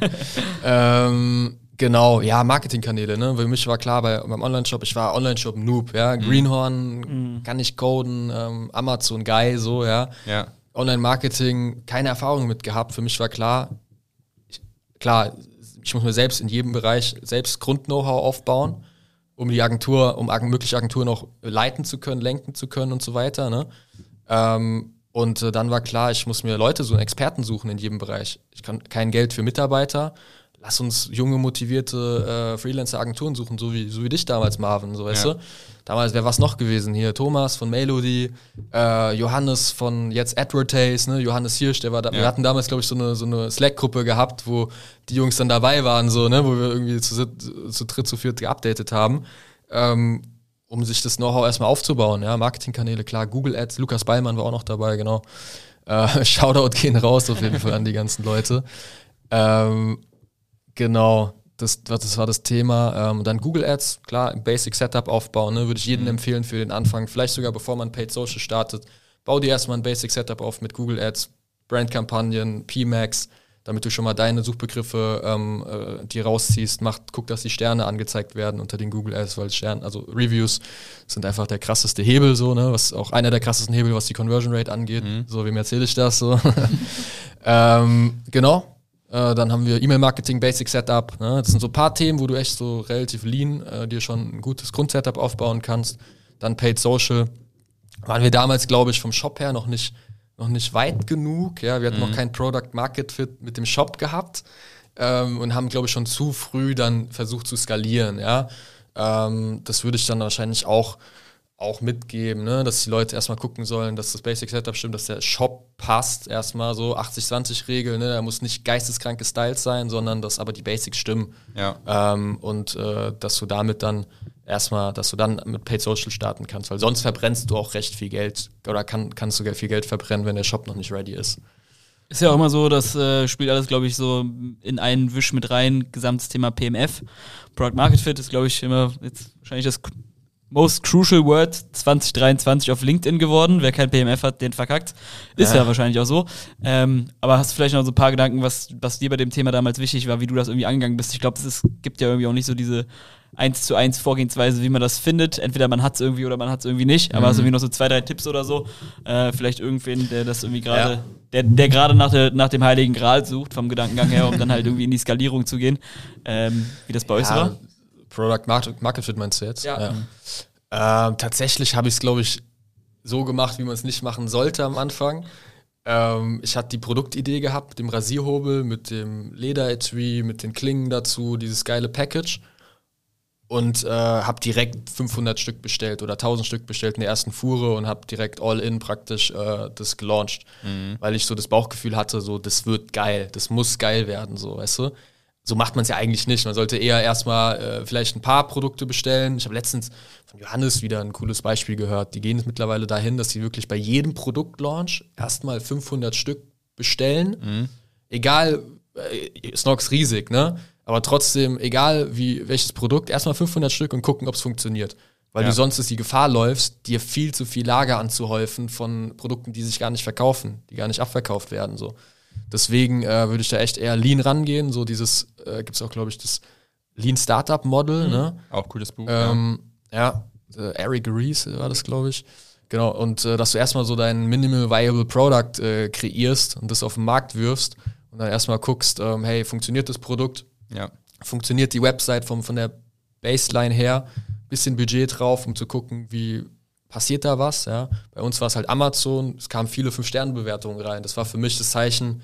*laughs* ähm, Genau, ja, Marketingkanäle, ne? Für mich war klar bei, beim Online-Shop, ich war Online-Shop-Noob, ja. Mhm. Greenhorn mhm. kann ich coden, ähm, Amazon Guy, so, ja. ja. Online-Marketing, keine Erfahrung mit gehabt. Für mich war klar, ich, klar, ich muss mir selbst in jedem Bereich selbst Grund-Know-how aufbauen, um die Agentur, um mögliche Agenturen auch leiten zu können, lenken zu können und so weiter, ne? Ähm, und äh, dann war klar, ich muss mir Leute, so einen Experten suchen in jedem Bereich. Ich kann kein Geld für Mitarbeiter lass uns junge, motivierte äh, Freelancer-Agenturen suchen, so wie, so wie dich damals, Marvin, so weißt ja. du. Damals wäre was noch gewesen hier. Thomas von Melody, äh, Johannes von jetzt Advertise, ne? Johannes Hirsch, der war da. Ja. Wir hatten damals, glaube ich, so eine, so eine Slack-Gruppe gehabt, wo die Jungs dann dabei waren, so, ne? Wo wir irgendwie zu, zu dritt, zu viert geupdatet haben. Ähm, um sich das Know-how erstmal aufzubauen, ja. Marketingkanäle, klar, Google Ads, Lukas Ballmann war auch noch dabei, genau. Äh, *laughs* Shoutout gehen raus auf jeden Fall an die ganzen Leute. Ähm, Genau, das, das war das Thema. Ähm, dann Google Ads, klar, Basic Setup aufbauen, ne, würde ich jedem mhm. empfehlen für den Anfang. Vielleicht sogar bevor man Paid Social startet. Bau dir erstmal ein Basic Setup auf mit Google Ads, Brandkampagnen, PMAX, damit du schon mal deine Suchbegriffe ähm, äh, die rausziehst. Mach, guck, dass die Sterne angezeigt werden unter den Google Ads, weil Sterne, also Reviews sind einfach der krasseste Hebel, so, ne, was auch einer der krassesten Hebel, was die Conversion Rate angeht. Mhm. So, wem erzähle ich das so? *laughs* ähm, genau, äh, dann haben wir E-Mail-Marketing, Basic Setup. Ne? Das sind so ein paar Themen, wo du echt so relativ lean äh, dir schon ein gutes Grundsetup aufbauen kannst. Dann Paid Social. Waren wir damals, glaube ich, vom Shop her noch nicht, noch nicht weit genug. Ja? Wir hatten mhm. noch kein Product Market Fit mit dem Shop gehabt ähm, und haben, glaube ich, schon zu früh dann versucht zu skalieren. Ja? Ähm, das würde ich dann wahrscheinlich auch auch mitgeben, ne? dass die Leute erstmal gucken sollen, dass das Basic Setup stimmt, dass der Shop passt, erstmal so 80-20-Regel, ne? da muss nicht geisteskranke Styles sein, sondern dass aber die Basics stimmen. Ja. Ähm, und äh, dass du damit dann erstmal, dass du dann mit Paid Social starten kannst, weil sonst verbrennst du auch recht viel Geld oder kann, kannst sogar viel Geld verbrennen, wenn der Shop noch nicht ready ist. Ist ja auch immer so, das äh, spielt alles, glaube ich, so in einen Wisch mit rein, gesamtes Thema PMF. Product Market Fit ist, glaube ich, immer jetzt wahrscheinlich das Most Crucial Word 2023 auf LinkedIn geworden. Wer kein PMF hat, den verkackt. Ist ja, ja wahrscheinlich auch so. Ähm, aber hast du vielleicht noch so ein paar Gedanken, was, was dir bei dem Thema damals wichtig war, wie du das irgendwie angegangen bist? Ich glaube, es gibt ja irgendwie auch nicht so diese eins zu eins Vorgehensweise, wie man das findet. Entweder man hat es irgendwie oder man hat es irgendwie nicht. Aber mhm. hast du irgendwie noch so zwei, drei Tipps oder so? Äh, vielleicht irgendwen, der das irgendwie gerade, ja. der, der gerade nach, nach dem Heiligen Gral sucht, vom Gedankengang her, um dann halt irgendwie in die Skalierung zu gehen. Ähm, wie das bei euch so war? Product Market Fit meinst du jetzt? Ja. ja. Ähm, tatsächlich habe ich es, glaube ich, so gemacht, wie man es nicht machen sollte am Anfang. Ähm, ich hatte die Produktidee gehabt mit dem Rasierhobel, mit dem Lederetui, mit den Klingen dazu, dieses geile Package. Und äh, habe direkt 500 Stück bestellt oder 1000 Stück bestellt in der ersten Fuhre und habe direkt all in praktisch äh, das gelauncht. Mhm. Weil ich so das Bauchgefühl hatte, so, das wird geil, das muss geil werden, so, weißt du so macht man es ja eigentlich nicht. Man sollte eher erstmal äh, vielleicht ein paar Produkte bestellen. Ich habe letztens von Johannes wieder ein cooles Beispiel gehört. Die gehen jetzt mittlerweile dahin, dass sie wirklich bei jedem Produktlaunch erstmal 500 Stück bestellen. Mhm. Egal, äh, Snox riesig, ne? Aber trotzdem, egal wie welches Produkt, erstmal 500 Stück und gucken, ob es funktioniert. Weil ja. du sonst ist die Gefahr läufst, dir viel zu viel Lager anzuhäufen von Produkten, die sich gar nicht verkaufen, die gar nicht abverkauft werden. So. Deswegen äh, würde ich da echt eher Lean rangehen. So dieses, äh, gibt es auch, glaube ich, das Lean Startup Model. Mhm. Ne? Auch cooles Buch. Ähm, ja, ja Eric Rees war das, glaube ich. Genau, und äh, dass du erstmal so dein Minimal Viable Product äh, kreierst und das auf den Markt wirfst und dann erstmal guckst, ähm, hey, funktioniert das Produkt? Ja. Funktioniert die Website vom, von der Baseline her? Bisschen Budget drauf, um zu gucken, wie passiert da was. Ja? Bei uns war es halt Amazon, es kamen viele 5-Sterne-Bewertungen rein. Das war für mich das Zeichen,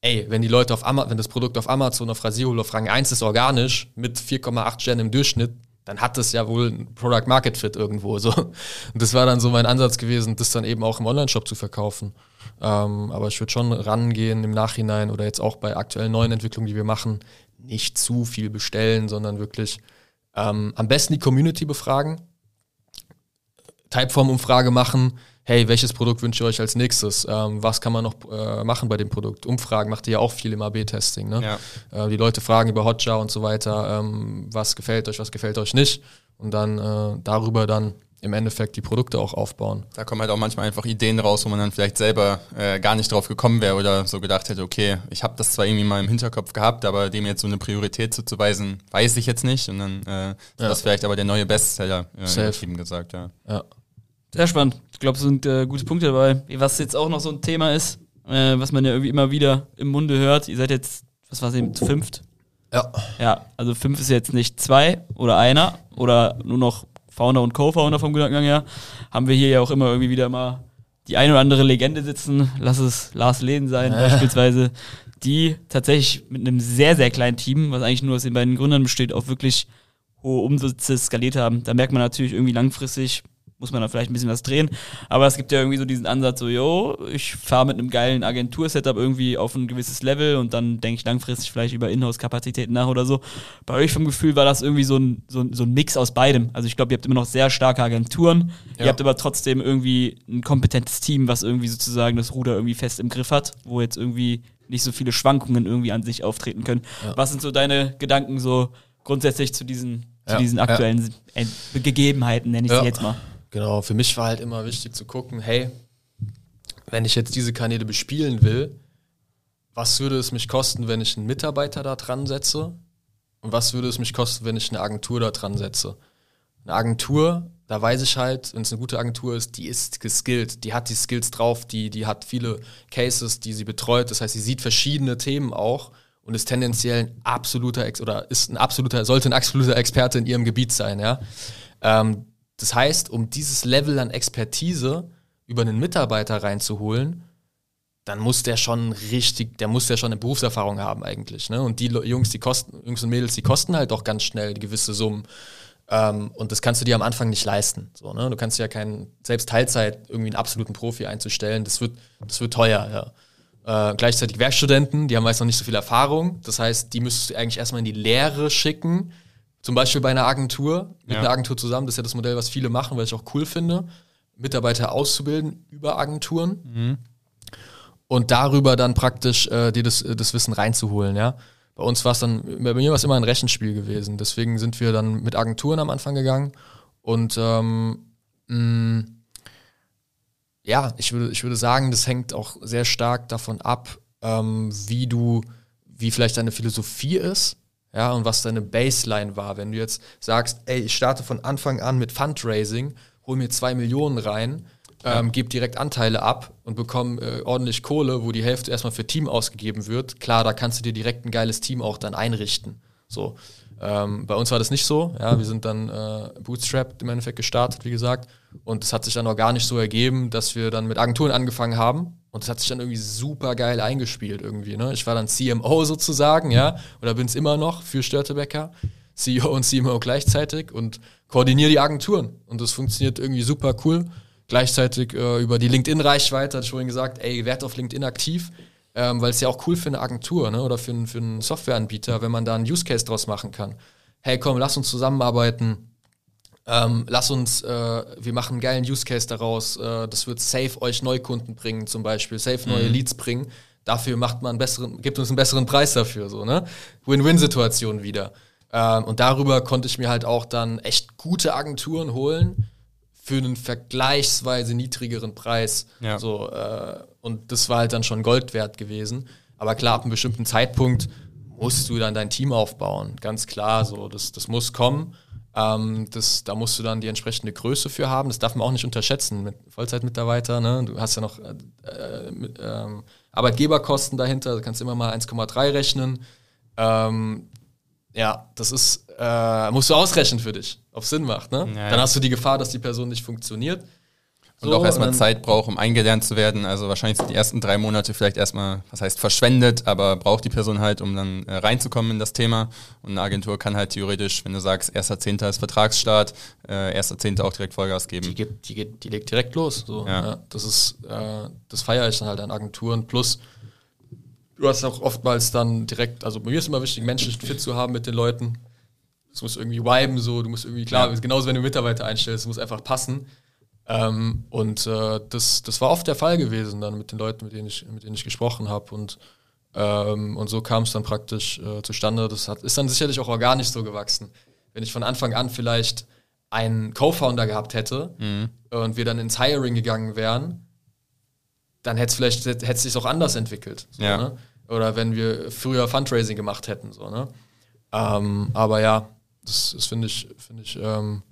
ey, wenn die Leute auf Amazon, wenn das Produkt auf Amazon auf Rasierhol auf Rang 1 ist organisch mit 4,8 Sternen im Durchschnitt, dann hat es ja wohl ein Product Market Fit irgendwo so. Und das war dann so mein Ansatz gewesen, das dann eben auch im Online-Shop zu verkaufen. Ähm, aber ich würde schon rangehen im Nachhinein oder jetzt auch bei aktuellen neuen Entwicklungen, die wir machen, nicht zu viel bestellen, sondern wirklich ähm, am besten die Community befragen, Typeform-Umfrage machen, hey, welches Produkt wünscht ihr euch als nächstes? Ähm, was kann man noch äh, machen bei dem Produkt? Umfragen macht ihr ja auch viel im AB-Testing. Ne? Ja. Äh, die Leute fragen über Hotjar und so weiter, ähm, was gefällt euch, was gefällt euch nicht und dann äh, darüber dann im Endeffekt die Produkte auch aufbauen. Da kommen halt auch manchmal einfach Ideen raus, wo man dann vielleicht selber äh, gar nicht drauf gekommen wäre oder so gedacht hätte, okay, ich habe das zwar irgendwie mal im Hinterkopf gehabt, aber dem jetzt so eine Priorität zuzuweisen, weiß ich jetzt nicht. Und dann äh, ist ja. das vielleicht aber der neue Bestseller, äh, übertrieben gesagt, ja. ja. Sehr spannend. Ich glaube, es sind äh, gute Punkte dabei. Was jetzt auch noch so ein Thema ist, äh, was man ja irgendwie immer wieder im Munde hört. Ihr seid jetzt, was war es eben, zu fünft? Ja. Ja, also fünf ist jetzt nicht zwei oder einer oder nur noch Founder und Co-Founder vom Gedankengang her. Haben wir hier ja auch immer irgendwie wieder mal die eine oder andere Legende sitzen. Lass es Lars Lehn sein, ja. beispielsweise, die tatsächlich mit einem sehr, sehr kleinen Team, was eigentlich nur aus den beiden Gründern besteht, auch wirklich hohe Umsätze skaliert haben. Da merkt man natürlich irgendwie langfristig, muss man da vielleicht ein bisschen was drehen. Aber es gibt ja irgendwie so diesen Ansatz, so, yo, ich fahre mit einem geilen Agentur-Setup irgendwie auf ein gewisses Level und dann denke ich langfristig vielleicht über Inhouse-Kapazitäten nach oder so. Bei euch vom Gefühl war das irgendwie so ein, so, so ein Mix aus beidem. Also ich glaube, ihr habt immer noch sehr starke Agenturen, ja. ihr habt aber trotzdem irgendwie ein kompetentes Team, was irgendwie sozusagen das Ruder irgendwie fest im Griff hat, wo jetzt irgendwie nicht so viele Schwankungen irgendwie an sich auftreten können. Ja. Was sind so deine Gedanken so grundsätzlich zu diesen, ja. zu diesen aktuellen Gegebenheiten, nenne ich sie jetzt mal? Genau, für mich war halt immer wichtig zu gucken, hey, wenn ich jetzt diese Kanäle bespielen will, was würde es mich kosten, wenn ich einen Mitarbeiter da dran setze? Und was würde es mich kosten, wenn ich eine Agentur da dran setze? Eine Agentur, da weiß ich halt, wenn es eine gute Agentur ist, die ist geskillt, die hat die Skills drauf, die, die hat viele Cases, die sie betreut. Das heißt, sie sieht verschiedene Themen auch und ist tendenziell ein absoluter Ex oder ist ein absoluter, sollte ein absoluter Experte in ihrem Gebiet sein, ja. Ähm, das heißt, um dieses Level an Expertise über einen Mitarbeiter reinzuholen, dann muss der schon richtig, der muss ja schon eine Berufserfahrung haben eigentlich. Ne? Und die Jungs, die kosten, Jungs und Mädels, die kosten halt auch ganz schnell gewisse Summen. Ähm, und das kannst du dir am Anfang nicht leisten. So, ne? Du kannst ja keinen, selbst Teilzeit irgendwie einen absoluten Profi einzustellen, das wird, das wird teuer, ja. Äh, gleichzeitig Werkstudenten, die haben meist noch nicht so viel Erfahrung. Das heißt, die müsstest du eigentlich erstmal in die Lehre schicken, zum Beispiel bei einer Agentur, mit ja. einer Agentur zusammen, das ist ja das Modell, was viele machen, weil ich auch cool finde, Mitarbeiter auszubilden über Agenturen mhm. und darüber dann praktisch äh, dir das, das Wissen reinzuholen, ja. Bei uns war es dann, bei mir war es immer ein Rechenspiel gewesen. Deswegen sind wir dann mit Agenturen am Anfang gegangen. Und ähm, mh, mm, ja, ich würde, ich würde sagen, das hängt auch sehr stark davon ab, ähm, wie du, wie vielleicht deine Philosophie ist ja, und was deine Baseline war. Wenn du jetzt sagst, ey, ich starte von Anfang an mit Fundraising, hol mir zwei Millionen rein, ähm, gebe direkt Anteile ab und bekomme äh, ordentlich Kohle, wo die Hälfte erstmal für Team ausgegeben wird. Klar, da kannst du dir direkt ein geiles Team auch dann einrichten. So. Ähm, bei uns war das nicht so. Ja, wir sind dann äh, bootstrapped im Endeffekt gestartet, wie gesagt. Und es hat sich dann auch gar nicht so ergeben, dass wir dann mit Agenturen angefangen haben und das hat sich dann irgendwie super geil eingespielt irgendwie. Ne? Ich war dann CMO sozusagen, ja, oder bin es immer noch für Störtebecker, CEO und CMO gleichzeitig und koordiniere die Agenturen. Und das funktioniert irgendwie super cool. Gleichzeitig äh, über die LinkedIn-Reichweite, hatte ich vorhin gesagt, ey, werd auf LinkedIn aktiv, ähm, weil es ja auch cool für eine Agentur ne? oder für, für einen Softwareanbieter, wenn man da einen Use Case draus machen kann. Hey, komm, lass uns zusammenarbeiten ähm, lass uns, äh, wir machen einen geilen Use Case daraus. Äh, das wird safe euch Neukunden bringen, zum Beispiel, safe neue mhm. Leads bringen. Dafür macht man einen besseren, gibt uns einen besseren Preis dafür, so, ne? Win-Win-Situation wieder. Ähm, und darüber konnte ich mir halt auch dann echt gute Agenturen holen für einen vergleichsweise niedrigeren Preis. Ja. So, äh, und das war halt dann schon Gold wert gewesen. Aber klar, ab einem bestimmten Zeitpunkt musst du dann dein Team aufbauen. Ganz klar, so, das, das muss kommen. Ähm, das, da musst du dann die entsprechende Größe für haben. Das darf man auch nicht unterschätzen mit Vollzeitmitarbeiter. Ne? Du hast ja noch äh, äh, mit, ähm, Arbeitgeberkosten dahinter, du kannst immer mal 1,3 rechnen. Ähm, ja, das ist, äh, musst du ausrechnen für dich, ob Sinn macht. Ne? Ja, Dann ja. hast du die Gefahr, dass die Person nicht funktioniert. Und So, auch erstmal und Zeit braucht, um eingelernt zu werden. Also wahrscheinlich sind die ersten drei Monate vielleicht erstmal, was heißt verschwendet, aber braucht die Person halt, um dann äh, reinzukommen in das Thema. Und eine Agentur kann halt theoretisch, wenn du sagst, 1.10. ist Vertragsstart, äh, 1.10. auch direkt Vollgas geben. Die, gibt, die, geht, die legt direkt los. So. Ja. Ja. das ist, äh, das feiere ich dann halt an Agenturen. Plus, du hast auch oftmals dann direkt, also bei mir ist immer wichtig, menschlichen Fit zu haben mit den Leuten. Es muss irgendwie viben, so, du musst irgendwie, klar, genauso wenn du Mitarbeiter einstellst, es muss einfach passen. Ähm, und äh, das, das war oft der Fall gewesen dann mit den Leuten, mit denen ich, mit denen ich gesprochen habe. Und, ähm, und so kam es dann praktisch äh, zustande. Das hat, ist dann sicherlich auch organisch so gewachsen. Wenn ich von Anfang an vielleicht einen Co-Founder gehabt hätte und wir dann ins Hiring gegangen wären, dann hätte es vielleicht hätte es sich auch anders entwickelt. So, Ja. ne? Oder wenn wir früher Fundraising gemacht hätten. So, ne? ähm, aber ja, das, das finde ich, finde ich, ähm,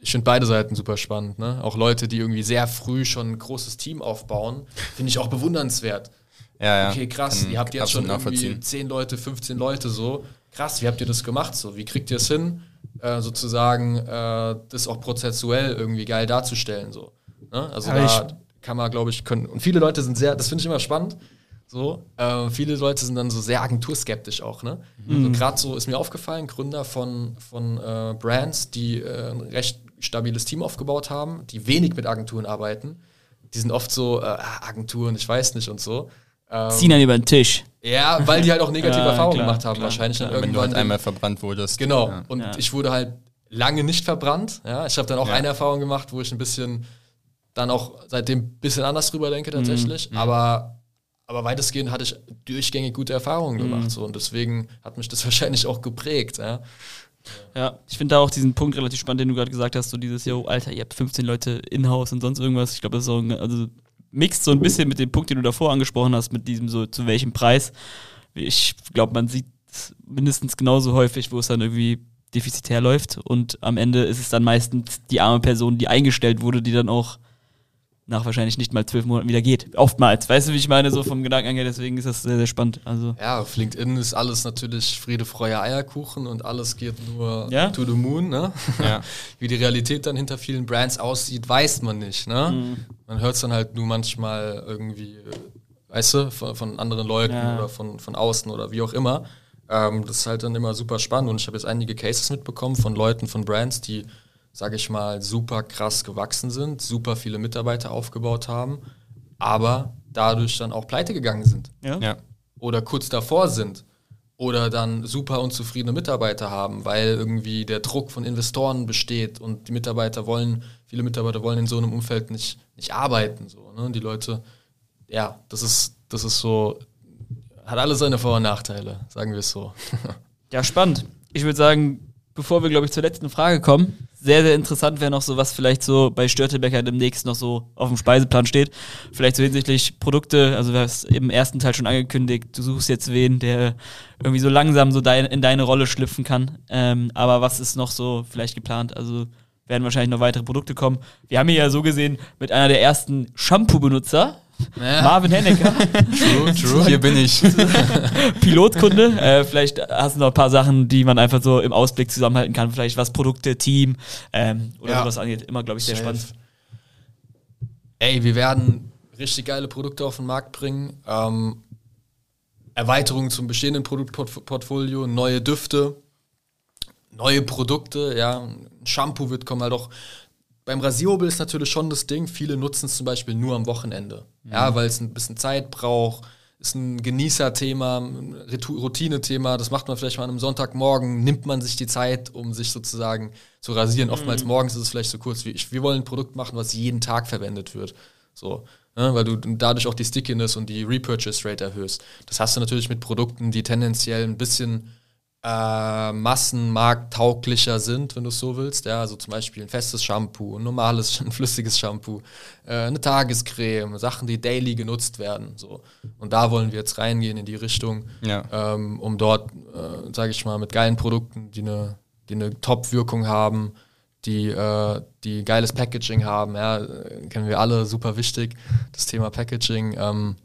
ich finde beide Seiten super spannend. Ne? Auch Leute, die irgendwie sehr früh schon ein großes Team aufbauen, finde ich auch bewundernswert. Ja, ja. Okay, krass, Kann ihr habt jetzt schon irgendwie nachvollziehen. 10 Leute, 15 Leute so. Krass, wie habt ihr das gemacht so? Wie kriegt ihr es hin, äh, sozusagen äh, das auch prozessuell irgendwie geil darzustellen so? Ne? Also Aber da kann man, glaube ich, können. Und viele Leute sind sehr, das finde ich immer spannend. So, äh, viele Leute sind dann so sehr agenturskeptisch auch, ne? Also gerade so ist mir aufgefallen, Gründer von, von äh, Brands, die äh, ein recht stabiles Team aufgebaut haben, die wenig mit Agenturen arbeiten, die sind oft so, äh, ah, Agenturen, ich weiß nicht und so. Ähm, Ziehen dann über den Tisch. ja, weil die halt auch negative *laughs* Ja, Erfahrungen klar, gemacht haben, klar, wahrscheinlich dann Wenn du irgendwann. halt einmal verbrannt wurdest. genau. Ja. Und Ja. ich wurde halt lange nicht verbrannt. Ja, ich habe dann auch Ja. eine Erfahrung gemacht, wo ich ein bisschen dann auch seitdem ein bisschen anders drüber denke tatsächlich. Aber, aber weitestgehend hatte ich durchgängig gute Erfahrungen gemacht. So, und deswegen hat mich das *laughs* wahrscheinlich auch geprägt. Ja. Ja, ich finde da auch diesen Punkt relativ spannend, den du gerade gesagt hast, so dieses, yo, Alter, ihr habt 15 Leute in-house und sonst irgendwas. Ich glaube, das ist auch ein, also mixt so ein bisschen mit dem Punkt, den du davor angesprochen hast, mit diesem so, zu welchem Preis. Ich glaube, man sieht es mindestens genauso häufig, wo es dann irgendwie defizitär läuft und am Ende ist es dann meistens die arme Person, die eingestellt wurde, die dann auch nach wahrscheinlich nicht mal zwölf Monaten wieder geht. Oftmals. Weißt du, wie ich meine, so vom Gedanken her, deswegen ist das sehr, sehr spannend. Also, ja, auf LinkedIn ist alles natürlich Friede, Freude, Eierkuchen und alles geht nur Ja. to the moon. Ne? *laughs* Ja. Wie die Realität dann hinter vielen Brands aussieht, weiß man nicht. Ne? Mhm. Man hört es dann halt nur manchmal irgendwie, weißt du, von, von anderen Leuten Ja. oder von, von außen oder wie auch immer. Ähm, das ist halt dann immer super spannend und ich habe jetzt einige Cases mitbekommen von Leuten, von Brands, die, sage ich mal, super krass gewachsen sind, super viele Mitarbeiter aufgebaut haben, aber dadurch dann auch pleite gegangen sind ja. ja. oder kurz davor sind oder dann super unzufriedene Mitarbeiter haben, weil irgendwie der Druck von Investoren besteht und die Mitarbeiter wollen, viele Mitarbeiter wollen in so einem Umfeld nicht, nicht arbeiten. So, ne? Die Leute, ja, das ist, das ist so, hat alles seine Vor- und Nachteile, sagen wir es so. *laughs* Ja, spannend. Ich würde sagen, bevor wir, glaube ich, zur letzten Frage kommen, sehr, sehr interessant wäre noch so, was vielleicht so bei Störtebecker demnächst noch so auf dem Speiseplan steht. Vielleicht so hinsichtlich Produkte, also du hast im ersten Teil schon angekündigt, du suchst jetzt wen, der irgendwie so langsam so dein, in deine Rolle schlüpfen kann. Ähm, aber was ist noch so vielleicht geplant? Also werden wahrscheinlich noch weitere Produkte kommen. Wir haben hier ja so gesehen mit einer der ersten Shampoo-Benutzer, Ja. Marvin Hennecker. *laughs* True, true. Hier bin ich. *laughs* Pilotkunde. Äh, vielleicht hast du noch ein paar Sachen, die man einfach so im Ausblick zusammenhalten kann. Vielleicht was Produkte, Team ähm, oder Ja. sowas angeht. Immer, glaube ich, sehr Safe. spannend. Ey, wir werden richtig geile Produkte auf den Markt bringen. Ähm, Erweiterungen zum bestehenden Produktportfolio, neue Düfte, neue Produkte, ja. Ein Shampoo wird kommen halt auch. Beim Rasierhobel ist natürlich schon das Ding, viele nutzen es zum Beispiel nur am Wochenende. Ja, weil es ein bisschen Zeit braucht, ist ein Genießerthema, ein Routine-Thema, das macht man vielleicht mal an einem Sonntagmorgen, nimmt man sich die Zeit, um sich sozusagen zu rasieren. Oftmals morgens ist es vielleicht so kurz wie ich, wir wollen ein Produkt machen, was jeden Tag verwendet wird. So, ne, weil du dadurch auch die Stickiness und die Repurchase Rate erhöhst. Das hast du natürlich mit Produkten, die tendenziell ein bisschen äh, massenmarkttauglicher sind, wenn du es so willst. Ja, also zum Beispiel ein festes Shampoo, ein normales, *laughs* ein flüssiges Shampoo, äh, eine Tagescreme, Sachen, die daily genutzt werden. So. Und da wollen wir jetzt reingehen in die Richtung, Ja. ähm, um dort, äh, sage ich mal, mit geilen Produkten, die eine, die eine Top-Wirkung haben, die, äh, die geiles Packaging haben. Ja, äh, kennen wir alle, super wichtig, das Thema Packaging. Ähm,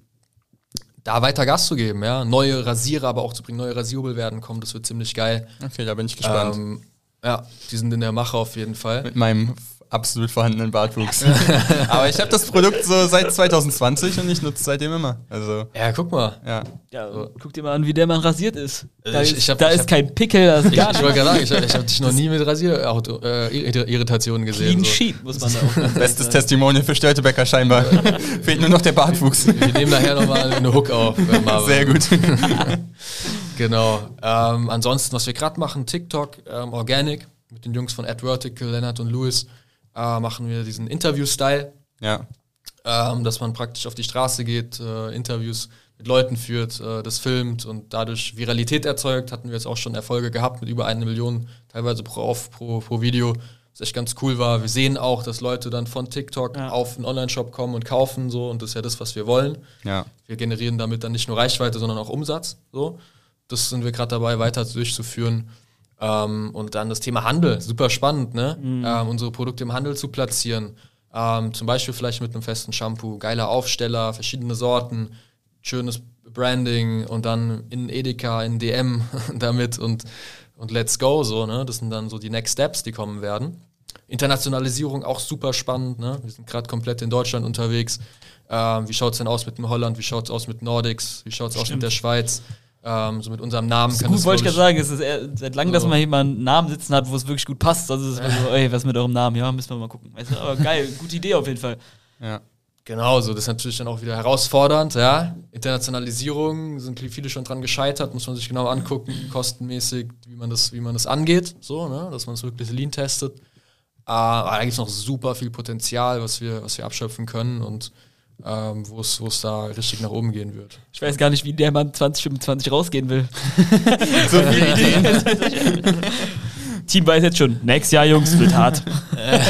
da weiter Gas zu geben, ja. Neue Rasierer aber auch zu bringen, neue Rasierhobel werden kommen, das wird ziemlich geil. Okay, da bin ich gespannt. Ähm, ja, die sind in der Mache auf jeden Fall. Mit meinem absolut vorhandenen Bartwuchs. *laughs* Aber ich habe das Produkt so seit 2020 und ich nutze es seitdem immer. Also, Ja, guck mal. ja. Ja, guck dir mal an, wie der Mann rasiert ist. Da Ich- ist, ich hab- da ich ist hab- kein Pickel, da ist Ich, wollte gerade sagen, ich, ich habe dich noch nie mit Rasierirritationen gesehen. Clean So. Sheet, muss man ganz Bestes sagen. Testimonial für Störtebecker scheinbar. *laughs* Fehlt nur noch der Bartwuchs. Wir nehmen nachher nochmal eine Hook auf. äh. Sehr gut. *laughs* Genau. Ähm, ansonsten, was wir gerade machen, TikTok, ähm, Organic, mit den Jungs von AdVertical, Lennart und Louis, äh, machen wir diesen Interview-Style, Ja, ähm, dass man praktisch auf die Straße geht, äh, Interviews mit Leuten führt, äh, das filmt und dadurch Viralität erzeugt. Hatten wir jetzt auch schon Erfolge gehabt mit über eine Million, teilweise pro, auf, pro, pro Video. Was echt ganz cool war. Wir sehen auch, dass Leute dann von TikTok Ja. auf einen Online-Shop kommen und kaufen so und das ist ja das, was wir wollen. ja. Wir generieren damit dann nicht nur Reichweite, sondern auch Umsatz. So. Das sind wir gerade dabei, weiter durchzuführen. Ähm, und dann das Thema Handel, super spannend, ne? Ähm, unsere Produkte im Handel zu platzieren. Ähm, zum Beispiel vielleicht mit einem festen Shampoo, geiler Aufsteller, verschiedene Sorten, schönes Branding und dann in Edeka, in DM *laughs* damit und, und let's go, so, ne? Das sind dann so die Next Steps, die kommen werden. Internationalisierung auch super spannend, ne? Wir sind gerade komplett in Deutschland unterwegs. Ähm, wie schaut es denn aus mit dem Holland? Wie schaut es aus mit Nordics? Wie schaut es aus mit der Schweiz? Ähm, so mit unserem Namen kann Gut, das, wollte ich gerade sagen, es ist eher, seit langem, dass So. man hier mal einen Namen sitzen hat, wo es wirklich gut passt. Also es ist immer so, *laughs* ey, was mit eurem Namen? Ja, müssen wir mal gucken. Weißt du, aber geil, gute Idee auf jeden Fall. ja. Genau, so das ist natürlich dann auch wieder herausfordernd, ja. Internationalisierung sind viele schon dran gescheitert, muss man sich genau angucken, *clears throat* kostenmäßig, wie man das, wie man das angeht, so, ne, dass man es wirklich lean testet. Äh, aber da gibt es noch super viel Potenzial, was wir, was wir abschöpfen können und ähm, wo es wo es da richtig nach oben gehen wird. Ich weiß gar nicht, wie der Mann 2025 rausgehen will. *laughs* So viele Ideen. *laughs* Team weiß jetzt schon, nächstes Jahr, Jungs, wird hart.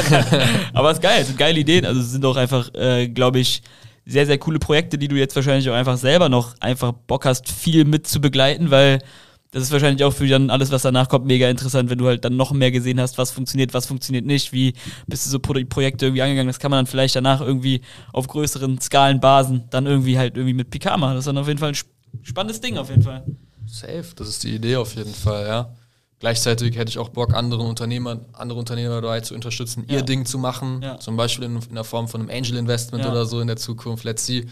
*laughs* Aber es ist geil, es sind geile Ideen. Also es sind auch einfach, äh, glaube ich, sehr, sehr coole Projekte, die du jetzt wahrscheinlich auch einfach selber noch einfach Bock hast, viel mit zu begleiten, weil das ist wahrscheinlich auch für dann alles, was danach kommt, mega interessant, wenn du halt dann noch mehr gesehen hast, was funktioniert, was funktioniert nicht, wie bist du so Pro Projekte irgendwie angegangen. Das kann man dann vielleicht danach irgendwie auf größeren Skalenbasen dann irgendwie halt irgendwie mit PK machen. Das ist dann auf jeden Fall ein sp- spannendes Ding auf jeden Fall. Safe, das ist die Idee auf jeden Fall, ja. Gleichzeitig hätte ich auch Bock, anderen Unternehmer, andere Unternehmer dabei zu unterstützen, ihr Ja. Ding zu machen. Ja. Zum Beispiel in, in der Form von einem Angel Investment Ja. oder so in der Zukunft. Let's see.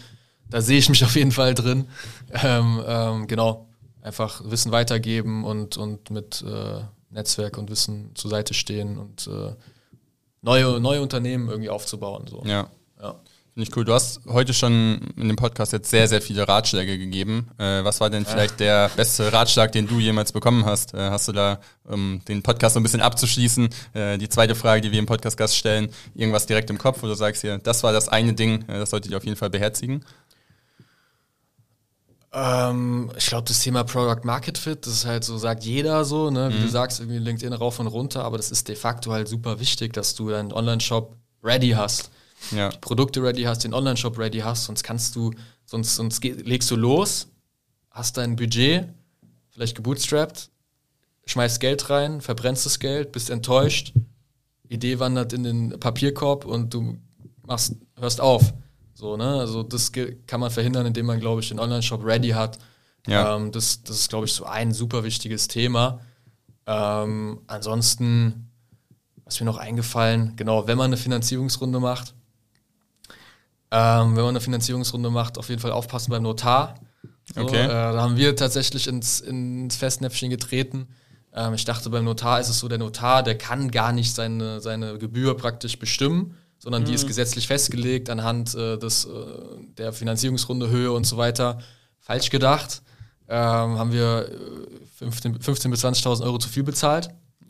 Da sehe ich mich auf jeden Fall drin. *laughs* Ähm, ähm, genau. Einfach Wissen weitergeben und, und mit äh, Netzwerk und Wissen zur Seite stehen und äh, neue, neue Unternehmen irgendwie aufzubauen. So. Ja. Ja. Finde ich cool. Du hast heute schon in dem Podcast jetzt sehr, sehr viele Ratschläge gegeben. Äh, was war denn vielleicht der beste Ratschlag, den du jemals bekommen hast? Äh, hast du da, um den Podcast so ein bisschen abzuschließen, äh, die zweite Frage, die wir im Podcast-Gast stellen, irgendwas direkt im Kopf, wo du sagst hier, das war das eine Ding, äh, das solltet ihr auf jeden Fall beherzigen? Ähm, ich glaube, das Thema Product Market Fit, das ist halt so, sagt jeder so, ne? Wie du sagst, irgendwie LinkedIn rauf und runter, aber das ist de facto halt super wichtig, dass du deinen Online-Shop ready hast. Ja. Die Produkte ready hast, den Online-Shop ready hast, sonst kannst du, sonst, sonst legst du los, hast dein Budget, vielleicht gebootstrapped, schmeißt Geld rein, verbrennst das Geld, bist enttäuscht, Idee wandert in den Papierkorb und du machst, hörst auf. So, ne? Also das kann man verhindern, indem man, glaube ich, den Online-Shop ready hat. Ja. Ähm, das, das ist, glaube ich, so ein super wichtiges Thema. Ähm, ansonsten, was mir noch eingefallen, genau, wenn man eine Finanzierungsrunde macht, ähm, wenn man eine Finanzierungsrunde macht, auf jeden Fall aufpassen beim Notar. So, Okay. äh, da haben wir tatsächlich ins, ins Festnäpfchen getreten. Ähm, ich dachte, beim Notar ist es so, der Notar, der kann gar nicht seine, seine Gebühr praktisch bestimmen, sondern die ist gesetzlich festgelegt anhand äh, des, äh, der Finanzierungsrunde, Höhe und so weiter. Falsch gedacht. Ähm, haben wir äh, 15, 15 bis 20.000 Euro zu viel bezahlt,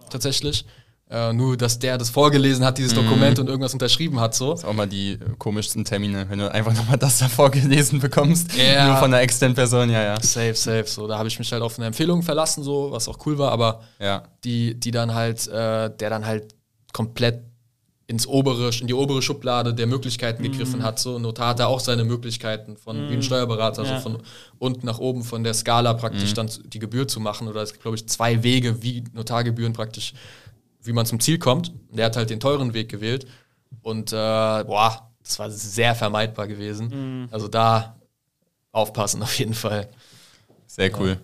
tatsächlich. Äh, nur, dass der das vorgelesen hat, dieses Dokument und irgendwas unterschrieben hat, so. Das ist auch mal die äh, komischsten Termine, wenn du einfach nochmal das da vorgelesen bekommst. Ja. Nur von einer externen Person, ja, ja. Safe, safe. So, da habe ich mich halt auf eine Empfehlung verlassen, so, was auch cool war, aber Ja. die, die dann halt, äh, der dann halt komplett ins obere, in die obere Schublade der Möglichkeiten gegriffen hat. So Notar hat da auch seine Möglichkeiten von wie ein Steuerberater, Ja. so von unten nach oben von der Skala praktisch dann die Gebühr zu machen. Oder es gibt, glaube ich, zwei Wege, wie Notargebühren praktisch, wie man zum Ziel kommt. Der hat halt den teuren Weg gewählt. Und äh, boah, das war sehr vermeidbar gewesen. Also da aufpassen auf jeden Fall. Sehr cool.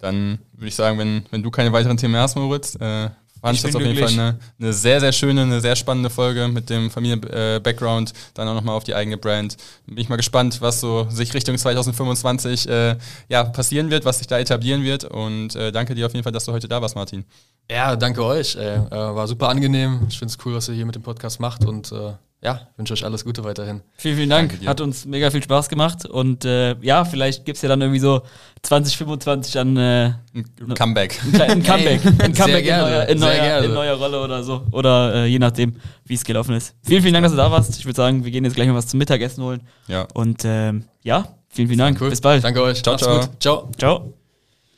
Dann würde ich sagen, wenn, wenn du keine weiteren Themen mehr hast, Moritz, äh, fand Ich das auf jeden Fall glücklich. eine, eine sehr, sehr schöne, eine sehr spannende Folge mit dem Familien-Background, dann auch nochmal auf die eigene Brand. Bin ich mal gespannt, was so sich Richtung 2025 äh, ja, passieren wird, was sich da etablieren wird. Und äh, danke dir auf jeden Fall, dass du heute da warst, Martin. Ja, danke euch. Ey. Äh, war super angenehm. Ich finde es cool, was ihr hier mit dem Podcast macht. Und äh, ja, wünsche euch alles Gute weiterhin. Vielen, vielen Dank. Hat uns mega viel Spaß gemacht. Und äh, ja, vielleicht gibt es ja dann irgendwie so 2025 dann äh, Ein Comeback. ein Comeback. Hey, ein Comeback in neuer, in, neuer, in neuer Rolle oder so. Oder äh, je nachdem, wie es gelaufen ist. Vielen, vielen Dank, dass du da warst. Ich würde sagen, wir gehen jetzt gleich mal was zum Mittagessen holen. Ja. Und ähm, ja, vielen, vielen Dank. Cool. Bis bald. Danke euch. Ciao, Macht's ciao. gut. Ciao. Ciao.